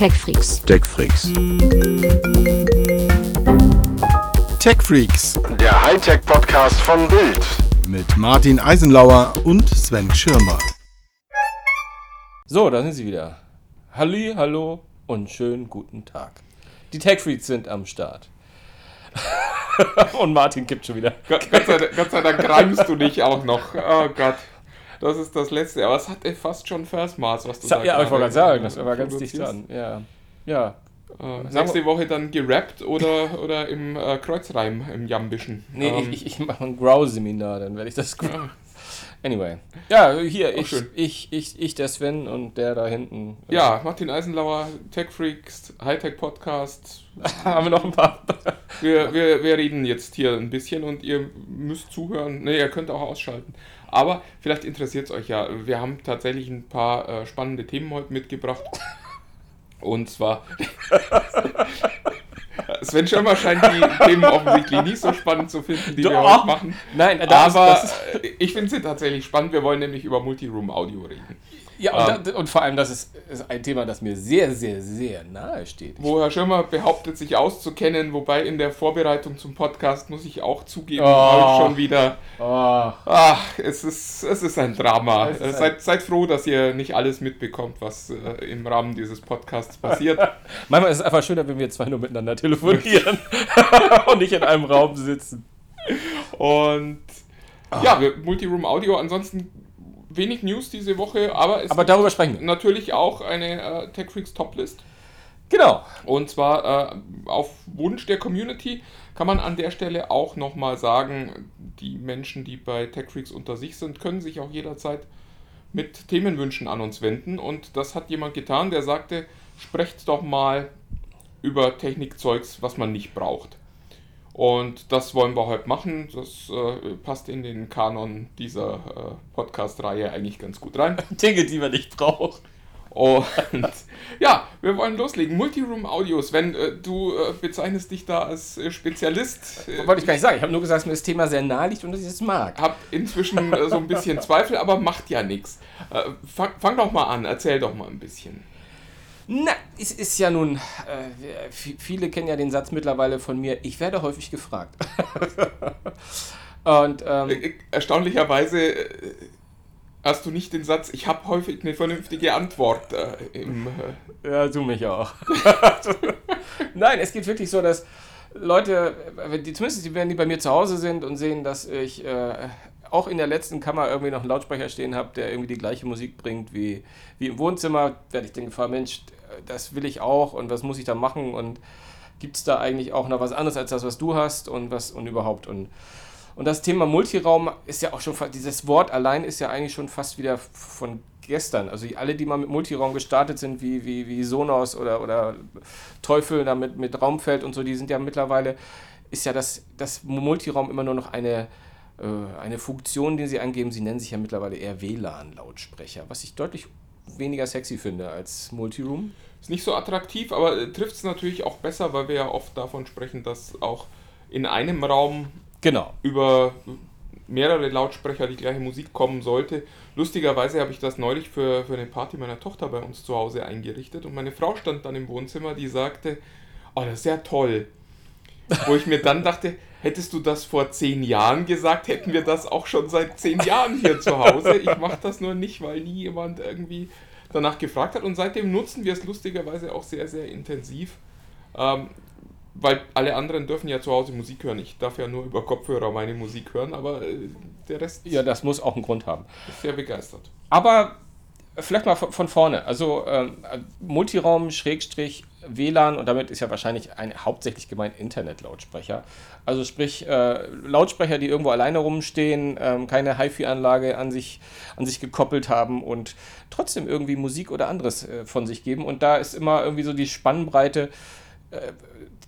TechFreaks. TechFreaks. TechFreaks Der Hightech-Podcast von Bild. mit Martin Eisenlauer und Sven Schirmer. So, da sind sie wieder. Halli, hallo und schönen guten Tag. Die Tech-Freaks sind am Start. und Martin kippt schon wieder. Gott, Gott, sei, Dank- Gott sei Dank reimst du dich auch noch. Oh Gott. Das ist das Letzte. Aber es hat ey, fast schon Versmaß, was du Sa- da ja, ich wollte gerade sagen, das war ganz dicht dran. Ja. Ja. Äh, nächste Woche dann gerappt oder, oder im äh, Kreuzreim, im Jambischen. Nee, Ähm, ich, ich, ich mache ein Grow-Seminar, dann werde ich das. Anyway. Ja, hier, ich, ich, ich, ich, der Sven und der da hinten. ja, Martin Eisenlauer, Tech-Freaks, Hightech-Podcast. Haben wir noch ein paar. Wir, wir, wir reden jetzt hier ein bisschen und ihr müsst zuhören. Ne, ihr könnt auch ausschalten. Aber vielleicht interessiert es euch ja. Wir haben tatsächlich ein paar äh, spannende Themen heute mitgebracht. Und zwar. Sven Schirmer scheint die Themen offensichtlich nicht so spannend zu finden, die wir Doch. heute machen. Nein, Aber ist- ich finde sie tatsächlich spannend. Wir wollen nämlich über Multiroom-Audio reden. Ja, und, da, und vor allem, das ist, ist ein Thema, das mir sehr, sehr, sehr nahe steht. Wo Herr Schirmer behauptet, sich auszukennen, wobei in der Vorbereitung zum Podcast, muss ich auch zugeben, Oh. schon wieder Oh, Ach, es ist, es ist ein Drama. Ist Äh, ein- seid, seid froh, dass ihr nicht alles mitbekommt, was äh, im Rahmen dieses Podcasts passiert. Manchmal ist es einfach schöner, wenn wir zwei nur miteinander telefonieren und nicht in einem Raum sitzen. Und ja, wir, Multiroom Audio, ansonsten wenig News diese Woche, aber es Aber darüber sprechen wir. natürlich auch eine äh, TechFreaks Toplist. Genau. Und zwar äh, auf Wunsch der Community kann man an der Stelle auch nochmal sagen, die Menschen, die bei TechFreaks unter sich sind, können sich auch jederzeit mit Themenwünschen an uns wenden. Und das hat jemand getan, der sagte, sprecht doch mal über Technikzeugs, was man nicht braucht. Und das wollen wir heute machen. Das äh, passt in den Kanon dieser äh, Podcast-Reihe eigentlich ganz gut rein. Dinge, die man nicht braucht. Und ja, wir wollen loslegen. Multiroom Audios, wenn äh, du äh, bezeichnest dich da als äh, Spezialist, äh, Wollte ich gar nicht sagen. Ich habe nur gesagt, dass mir das Thema sehr nahe liegt und dass ich es mag. hab inzwischen äh, so ein bisschen Zweifel, aber macht ja nichts. Äh, fang, fang doch mal an, erzähl doch mal ein bisschen. Na, es ist ja nun, äh, vi- viele kennen ja den Satz mittlerweile von mir, ich werde häufig gefragt. und ähm, Äh, erstaunlicherweise äh, hast du nicht den Satz, ich habe häufig eine vernünftige Antwort äh, im. Äh, Ja, du mich auch. Nein, es geht wirklich so, dass Leute, die, zumindest die, wenn die bei mir zu Hause sind und sehen, dass ich äh, auch in der letzten Kammer irgendwie noch einen Lautsprecher stehen habe, der irgendwie die gleiche Musik bringt wie, wie im Wohnzimmer, werde ich den gefragt, Mensch, das will ich auch und was muss ich da machen und gibt es da eigentlich auch noch was anderes als das, was du hast und was und überhaupt und und das Thema Multiraum ist ja auch schon, dieses Wort allein ist ja eigentlich schon fast wieder von gestern. Also alle, die mal mit Multiraum gestartet sind, wie, wie, wie Sonos oder, oder Teufel da mit, mit Raumfeld und so, die sind ja mittlerweile, ist ja das, das Multiraum immer nur noch eine, äh, eine Funktion, die sie angeben. Sie nennen sich ja mittlerweile eher WLAN-Lautsprecher, was ich deutlich weniger sexy finde als Multiroom. Ist nicht so attraktiv, aber äh, trifft es natürlich auch besser, weil wir ja oft davon sprechen, dass auch in einem Raum Genau. über mehrere Lautsprecher die gleiche Musik kommen sollte. Lustigerweise habe ich das neulich für, für eine Party meiner Tochter bei uns zu Hause eingerichtet und meine Frau stand dann im Wohnzimmer, die sagte, oh, das ist ja toll. Wo ich mir dann dachte, hättest du das vor zehn Jahren gesagt, hätten wir das auch schon seit zehn Jahren hier zu Hause. Ich mache das nur nicht, weil nie jemand irgendwie danach gefragt hat und seitdem nutzen wir es lustigerweise auch sehr, sehr intensiv. Ähm, weil alle anderen dürfen ja zu Hause Musik hören. Ich darf ja nur über Kopfhörer meine Musik hören, aber äh, der Rest Ja, das muss auch einen Grund haben. ist sehr begeistert. Aber vielleicht mal von vorne. Also ähm, Multiraum, Schrägstrich, WLAN und damit ist ja wahrscheinlich ein hauptsächlich gemeint Internet-Lautsprecher. Also sprich äh, Lautsprecher, die irgendwo alleine rumstehen, ähm, keine HiFi-Anlage an sich, an sich gekoppelt haben und trotzdem irgendwie Musik oder anderes äh, von sich geben. Und da ist immer irgendwie so die Spannbreite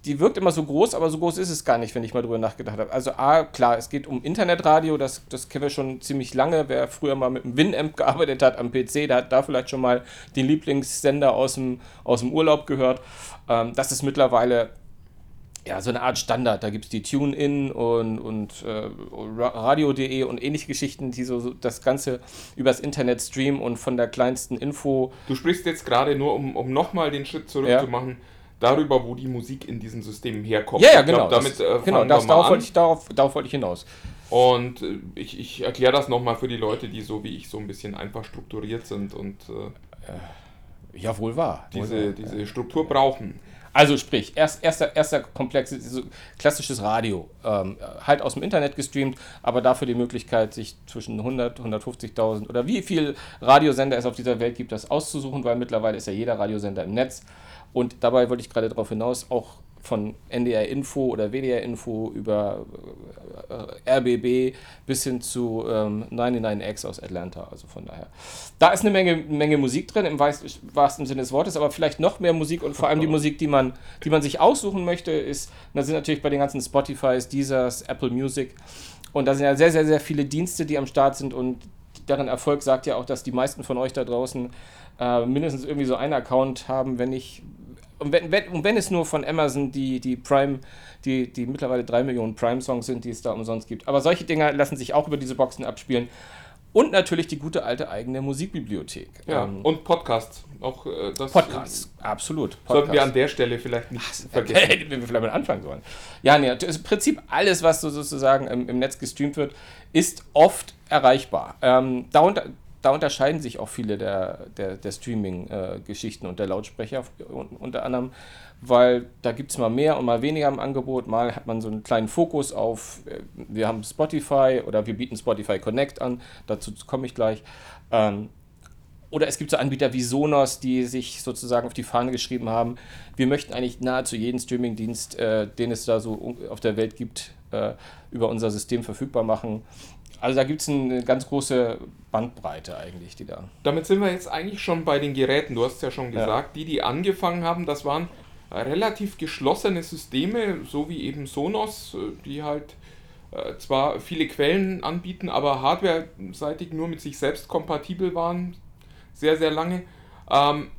die wirkt immer so groß, aber so groß ist es gar nicht, wenn ich mal drüber nachgedacht habe. Also A, klar, es geht um Internetradio, das, das kennen wir schon ziemlich lange. Wer früher mal mit einem Winamp gearbeitet hat am PC, der hat da vielleicht schon mal den Lieblingssender aus dem, aus dem Urlaub gehört. Ähm, das ist mittlerweile ja, so eine Art Standard. Da gibt es die Tune-In und, und äh, Radio.de und ähnliche Geschichten, die so, so das Ganze übers Internet streamen und von der kleinsten Info. Du sprichst jetzt gerade nur, um, um nochmal den Schritt zurück Ja. zu machen, darüber, wo die Musik in diesen Systemen herkommt. Ja, ja, glaub, genau. damit das, äh, genau, das, darauf, wollte ich, darauf, darauf wollte ich hinaus. Und äh, ich, ich erkläre das nochmal für die Leute, die so wie ich so ein bisschen einfach strukturiert sind und äh, Ja, wohl wahr. Wohl diese, wahr. diese Struktur brauchen. Also sprich, erst, erster, erster Komplex, so klassisches Radio, ähm, halt aus dem Internet gestreamt, aber dafür die Möglichkeit, sich zwischen 100, 150.000 oder wie viel Radiosender es auf dieser Welt gibt, das auszusuchen, weil mittlerweile ist ja jeder Radiosender im Netz. Und dabei wollte ich gerade darauf hinaus, auch von NDR Info oder WDR Info über äh, RBB bis hin zu ähm, 99X aus Atlanta. Also von daher. Da ist eine Menge, Menge Musik drin, im wahrsten Sinne des Wortes, aber vielleicht noch mehr Musik und vor allem die Musik, die man, die man sich aussuchen möchte, ist, da sind natürlich bei den ganzen Spotifys, Deezers, Apple Music und da sind ja sehr, sehr, sehr viele Dienste, die am Start sind und deren Erfolg sagt ja auch, dass die meisten von euch da draußen äh, mindestens irgendwie so einen Account haben, wenn nicht und wenn, wenn, und wenn es nur von Amazon die, die Prime, die, die mittlerweile drei Millionen Prime-Songs sind, die es da umsonst gibt. Aber solche Dinger lassen sich auch über diese Boxen abspielen. Und natürlich die gute alte eigene Musikbibliothek. Ja, Ähm, und Podcasts. Auch äh, das Podcasts, absolut. äh, sollten wir an der Stelle vielleicht nicht vergessen. Hätten wir vielleicht mal anfangen sollen. Ja, nee, ist im Prinzip alles, was so sozusagen im, im Netz gestreamt wird, ist oft erreichbar. Ähm, darunter, da unterscheiden sich auch viele der, der, der Streaming-Geschichten und der Lautsprecher un- unter anderem, weil da gibt es mal mehr und mal weniger im Angebot. Mal hat man so einen kleinen Fokus auf, äh, wir haben Spotify oder wir bieten Spotify Connect an, dazu komme ich gleich. Ähm, oder es gibt so Anbieter wie Sonos, die sich sozusagen auf die Fahne geschrieben haben, wir möchten eigentlich nahezu jeden Streamingdienst, äh, den es da so auf der Welt gibt, äh, über unser System verfügbar machen. Also da gibt es eine ganz große Bandbreite eigentlich, die da. Damit sind wir jetzt eigentlich schon bei den Geräten. Du hast es ja schon Ja. gesagt, die, die angefangen haben, das waren relativ geschlossene Systeme, so wie eben Sonos, die halt äh, zwar viele Quellen anbieten, aber hardware-seitig nur mit sich selbst kompatibel waren, sehr, sehr lange. Ähm,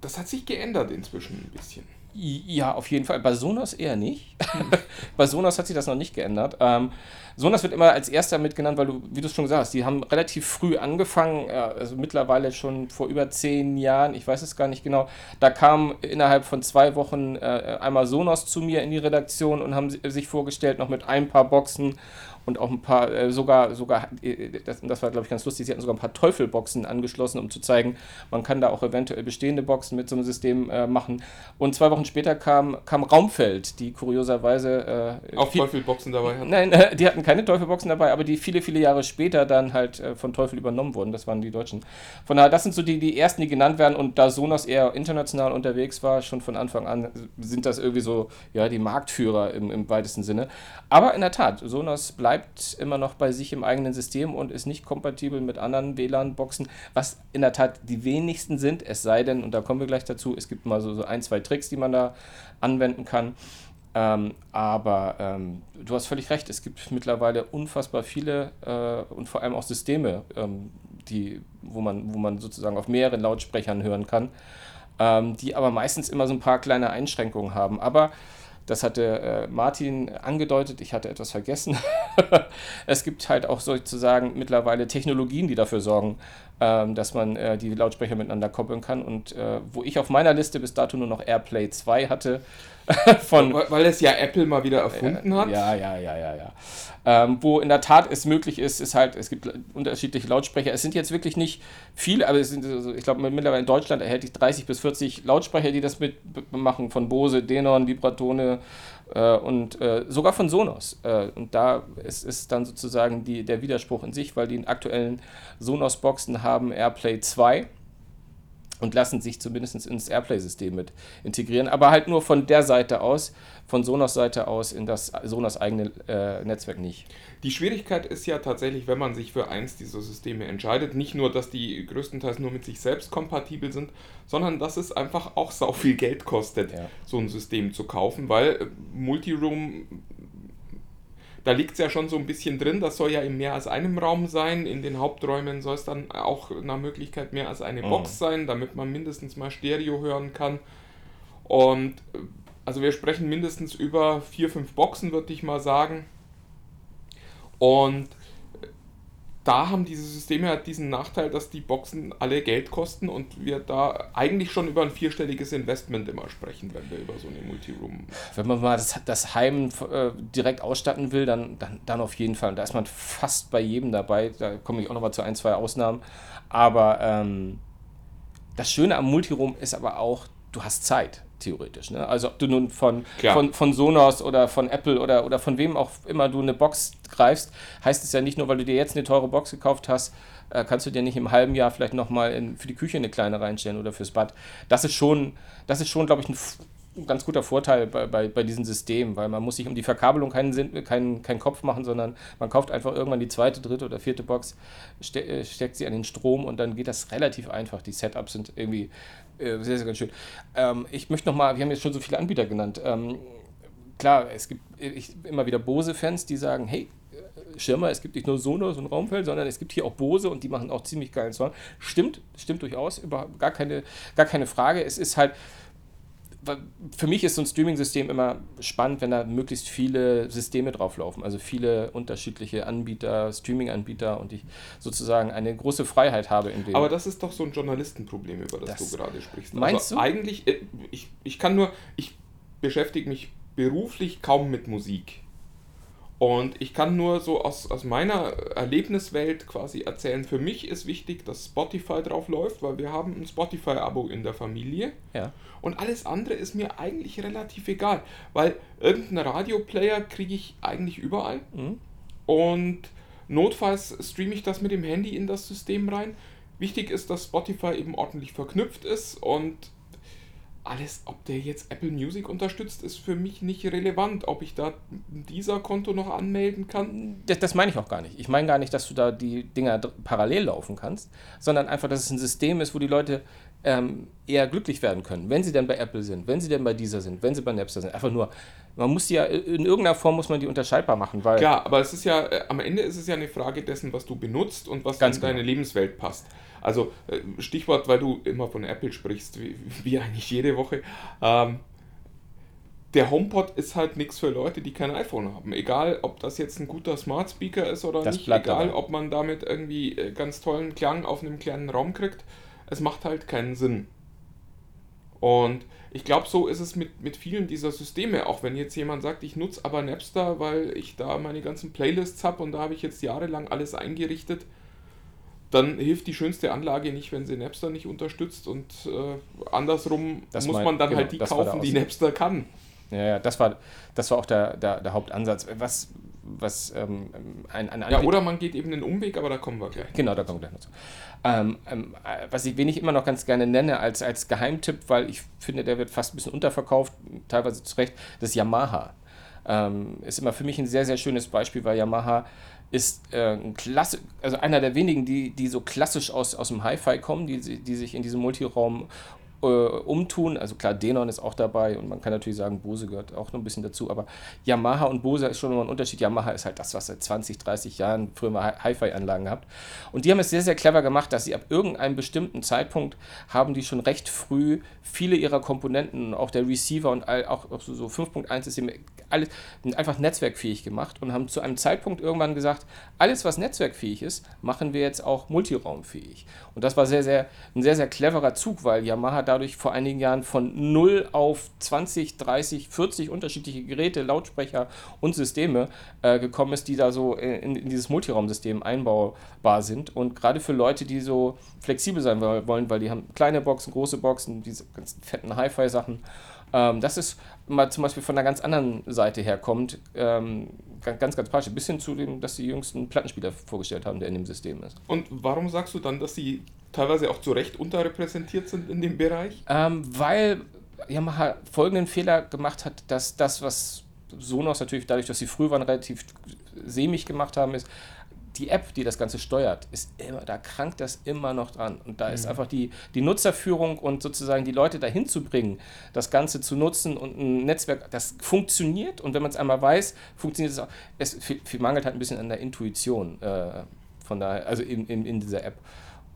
das hat sich geändert inzwischen ein bisschen. Ja, auf jeden Fall. Bei Sonos eher nicht. Bei Sonos hat sich das noch nicht geändert. Ähm, Sonos wird immer als erster mitgenannt, weil du, wie du es schon gesagt hast, die haben relativ früh angefangen, ja, also mittlerweile schon vor über zehn Jahren, ich weiß es gar nicht genau. Da kam innerhalb von zwei Wochen äh, einmal Sonos zu mir in die Redaktion und haben si- sich vorgestellt, noch mit ein paar Boxen und auch ein paar, äh, sogar, sogar, äh, das, das war glaube ich ganz lustig, sie hatten sogar ein paar Teufelboxen angeschlossen, um zu zeigen, man kann da auch eventuell bestehende Boxen mit so einem System äh, machen. Und zwei Wochen später kam, kam Raumfeld, die kurioserweise äh, Auch viel- Teufelboxen dabei hatten. Nein, äh, die hatten keine Teufelboxen dabei, aber die viele, viele Jahre später dann halt äh, von Teufel übernommen wurden. Das waren die Deutschen. Von daher, das sind so die, die ersten, die genannt werden. Und da Sonos eher international unterwegs war, schon von Anfang an, sind das irgendwie so, ja, die Marktführer im, im weitesten Sinne. Aber in der Tat, Sonos bleibt immer noch bei sich im eigenen System und ist nicht kompatibel mit anderen WLAN-Boxen, was in der Tat die wenigsten sind, es sei denn, und da kommen wir gleich dazu, es gibt mal so, so ein, zwei Tricks, die man da anwenden kann. Ähm, aber ähm, du hast völlig recht, es gibt mittlerweile unfassbar viele äh, und vor allem auch Systeme, ähm, die, wo, man, wo man sozusagen auf mehreren Lautsprechern hören kann, ähm, die aber meistens immer so ein paar kleine Einschränkungen haben. Aber das hatte äh, Martin angedeutet, ich hatte etwas vergessen. es gibt halt auch sozusagen mittlerweile Technologien, die dafür sorgen, dass man äh, die Lautsprecher miteinander koppeln kann. Und äh, wo ich auf meiner Liste bis dato nur noch AirPlay 2 hatte, von Weil, weil es ja Apple mal wieder erfunden hat. ja, ja, ja, ja, ja. Ähm, wo in der Tat es möglich ist, ist halt, es gibt unterschiedliche Lautsprecher. Es sind jetzt wirklich nicht viele, aber es sind, also ich glaube, mittlerweile in Deutschland erhält ich 30 bis 40 Lautsprecher, die das mitmachen, von Bose, Denon, Vibratone äh, und äh, sogar von Sonos. Äh, und da ist, ist dann sozusagen die, der Widerspruch in sich, weil die aktuellen Sonos-Boxen haben AirPlay 2 und lassen sich zumindest ins Airplay-System mit integrieren, aber halt nur von der Seite aus, von Sonos Seite aus in das Sonos eigene äh, Netzwerk nicht. Die Schwierigkeit ist ja tatsächlich, wenn man sich für eins dieser Systeme entscheidet, nicht nur, dass die größtenteils nur mit sich selbst kompatibel sind, sondern dass es einfach auch sau viel Geld kostet, Ja. so ein System zu kaufen, weil äh, Multiroom, da liegt es ja schon so ein bisschen drin, das soll ja in mehr als einem Raum sein, in den Haupträumen soll es dann auch nach Möglichkeit mehr als eine Mhm. Box sein, damit man mindestens mal Stereo hören kann. Und äh, Also wir sprechen mindestens über vier, fünf Boxen, würde ich mal sagen. Und da haben diese Systeme halt diesen Nachteil, dass die Boxen alle Geld kosten und wir da eigentlich schon über ein vierstelliges Investment immer sprechen, wenn wir über so eine Multiroom. Wenn man mal das, das Heim äh, direkt ausstatten will, dann, dann, dann auf jeden Fall. Da ist man fast bei jedem dabei. Da komme ich auch nochmal zu ein, zwei Ausnahmen. Aber ähm, das Schöne am Multiroom ist aber auch, du hast Zeit theoretisch. Ne? Also ob du nun von, von, von Sonos oder von Apple oder, oder von wem auch immer du eine Box greifst, heißt es ja nicht nur, weil du dir jetzt eine teure Box gekauft hast, äh, kannst du dir nicht im halben Jahr vielleicht nochmal für die Küche eine kleine reinstellen oder fürs Bad. Das ist schon, das ist schon, glaube ich, ein ein ganz guter Vorteil bei, bei, bei diesem System, weil man muss sich um die Verkabelung keinen, Sinn, keinen, keinen Kopf machen, sondern man kauft einfach irgendwann die zweite, dritte oder vierte Box, ste äh, steckt sie an den Strom und dann geht das relativ einfach. Die Setups sind irgendwie äh, sehr, sehr ganz schön. Ähm, ich möchte nochmal, wir haben jetzt schon so viele Anbieter genannt. Ähm, klar, es gibt ich, immer wieder Bose-Fans, die sagen, hey, äh, Schirmer, es gibt nicht nur Sonos und Raumfeld, sondern es gibt hier auch Bose und die machen auch ziemlich geilen Sound. Stimmt, stimmt durchaus, überhaupt gar keine, gar keine Frage. Es ist halt, für mich ist so ein Streaming-System immer spannend, wenn da möglichst viele Systeme drauflaufen, also viele unterschiedliche Anbieter, Streaming-Anbieter und ich sozusagen eine große Freiheit habe in dem. Aber das ist doch so ein Journalistenproblem, über das, das du gerade sprichst. Meinst also du? Eigentlich, äh, ich, ich kann nur, ich beschäftige mich beruflich kaum mit Musik. Und ich kann nur so aus, aus meiner Erlebniswelt quasi erzählen, für mich ist wichtig, dass Spotify drauf läuft, weil wir haben ein Spotify-Abo in der Familie. Ja. Und alles andere ist mir eigentlich relativ egal, weil irgendeinen Radioplayer kriege ich eigentlich überall. Mhm. Und notfalls streame ich das mit dem Handy in das System rein. Wichtig ist, dass Spotify eben ordentlich verknüpft ist und alles, ob der jetzt Apple Music unterstützt, ist für mich nicht relevant. Ob ich da dieser Konto noch anmelden kann? Das, das meine ich auch gar nicht. Ich meine gar nicht, dass du da die Dinger parallel laufen kannst, sondern einfach, dass es ein System ist, wo die Leute ähm, eher glücklich werden können, wenn sie denn bei Apple sind, wenn sie denn bei dieser sind, wenn sie bei Napster sind. Einfach nur, man muss ja, in irgendeiner Form muss man die unterscheidbar machen, weil... Klar, aber es ist ja, äh, am Ende ist es ja eine Frage dessen, was du benutzt und was in genau. deine Lebenswelt passt. Also äh, Stichwort, weil du immer von Apple sprichst, wie, wie eigentlich jede Woche. Ähm, der HomePod ist halt nichts für Leute, die kein iPhone haben. Egal, ob das jetzt ein guter Smart Speaker ist oder das nicht. Egal, dabei. ob man damit irgendwie äh, ganz tollen Klang auf einem kleinen Raum kriegt. Es macht halt keinen Sinn. Und ich glaube, so ist es mit, mit vielen dieser Systeme. Auch wenn jetzt jemand sagt, ich nutze aber Napster, weil ich da meine ganzen Playlists habe und da habe ich jetzt jahrelang alles eingerichtet dann hilft die schönste Anlage nicht, wenn sie Napster nicht unterstützt und äh, andersrum das muss man dann genau, halt die kaufen, die Napster kann. Ja, ja, das war, das war auch der, der, der Hauptansatz. Was, was ähm, ein, ein Ja, oder man geht eben einen Umweg, aber da kommen wir gleich. Genau, da kommen wir gleich noch zu. Ähm, ähm, was ich, wen ich immer noch ganz gerne nenne als, als Geheimtipp, weil ich finde, der wird fast ein bisschen unterverkauft, teilweise zu Recht, das Yamaha. Ähm, ist immer für mich ein sehr, sehr schönes Beispiel, weil Yamaha ist äh, ein Klasse, also einer der wenigen, die, die so klassisch aus, aus dem Hi-Fi kommen, die, die sich in diesem Multiraum äh, umtun. Also klar, Denon ist auch dabei und man kann natürlich sagen, Bose gehört auch noch ein bisschen dazu, aber Yamaha und Bose ist schon immer ein Unterschied. Yamaha ist halt das, was seit 20, 30 Jahren früher mal Hi-Fi-Anlagen habt. Und die haben es sehr, sehr clever gemacht, dass sie ab irgendeinem bestimmten Zeitpunkt haben die schon recht früh viele ihrer Komponenten, auch der Receiver und all, auch, auch so, so 5.1 ist alles einfach netzwerkfähig gemacht und haben zu einem Zeitpunkt irgendwann gesagt, alles was netzwerkfähig ist, machen wir jetzt auch multiraumfähig. Und das war sehr, sehr, ein sehr, sehr cleverer Zug, weil Yamaha dadurch vor einigen Jahren von 0 auf 20, 30, 40 unterschiedliche Geräte, Lautsprecher und Systeme äh, gekommen ist, die da so in, in dieses Multiraumsystem einbaubar sind. Und gerade für Leute, die so flexibel sein wollen, weil die haben kleine Boxen, große Boxen, diese ganzen fetten Hi-Fi-Sachen. Ähm, das ist mal zum Beispiel von einer ganz anderen Seite herkommt, ähm, ganz, ganz partiell, bis hin zu dem, dass sie jüngsten Plattenspieler vorgestellt haben, der in dem System ist. Und warum sagst du dann, dass sie teilweise auch zu Recht unterrepräsentiert sind in dem Bereich? Ähm, weil Yamaha folgenden Fehler gemacht hat, dass das, was Sonos natürlich dadurch, dass sie früh waren, relativ sämig gemacht haben, ist, die App, die das Ganze steuert, ist immer, da krankt das immer noch dran. Und da mhm. ist einfach die, die Nutzerführung und sozusagen die Leute dahin zu bringen, das Ganze zu nutzen und ein Netzwerk, das funktioniert. Und wenn man es einmal weiß, funktioniert es auch. Es viel, viel mangelt halt ein bisschen an der Intuition äh, von daher, also in, in, in dieser App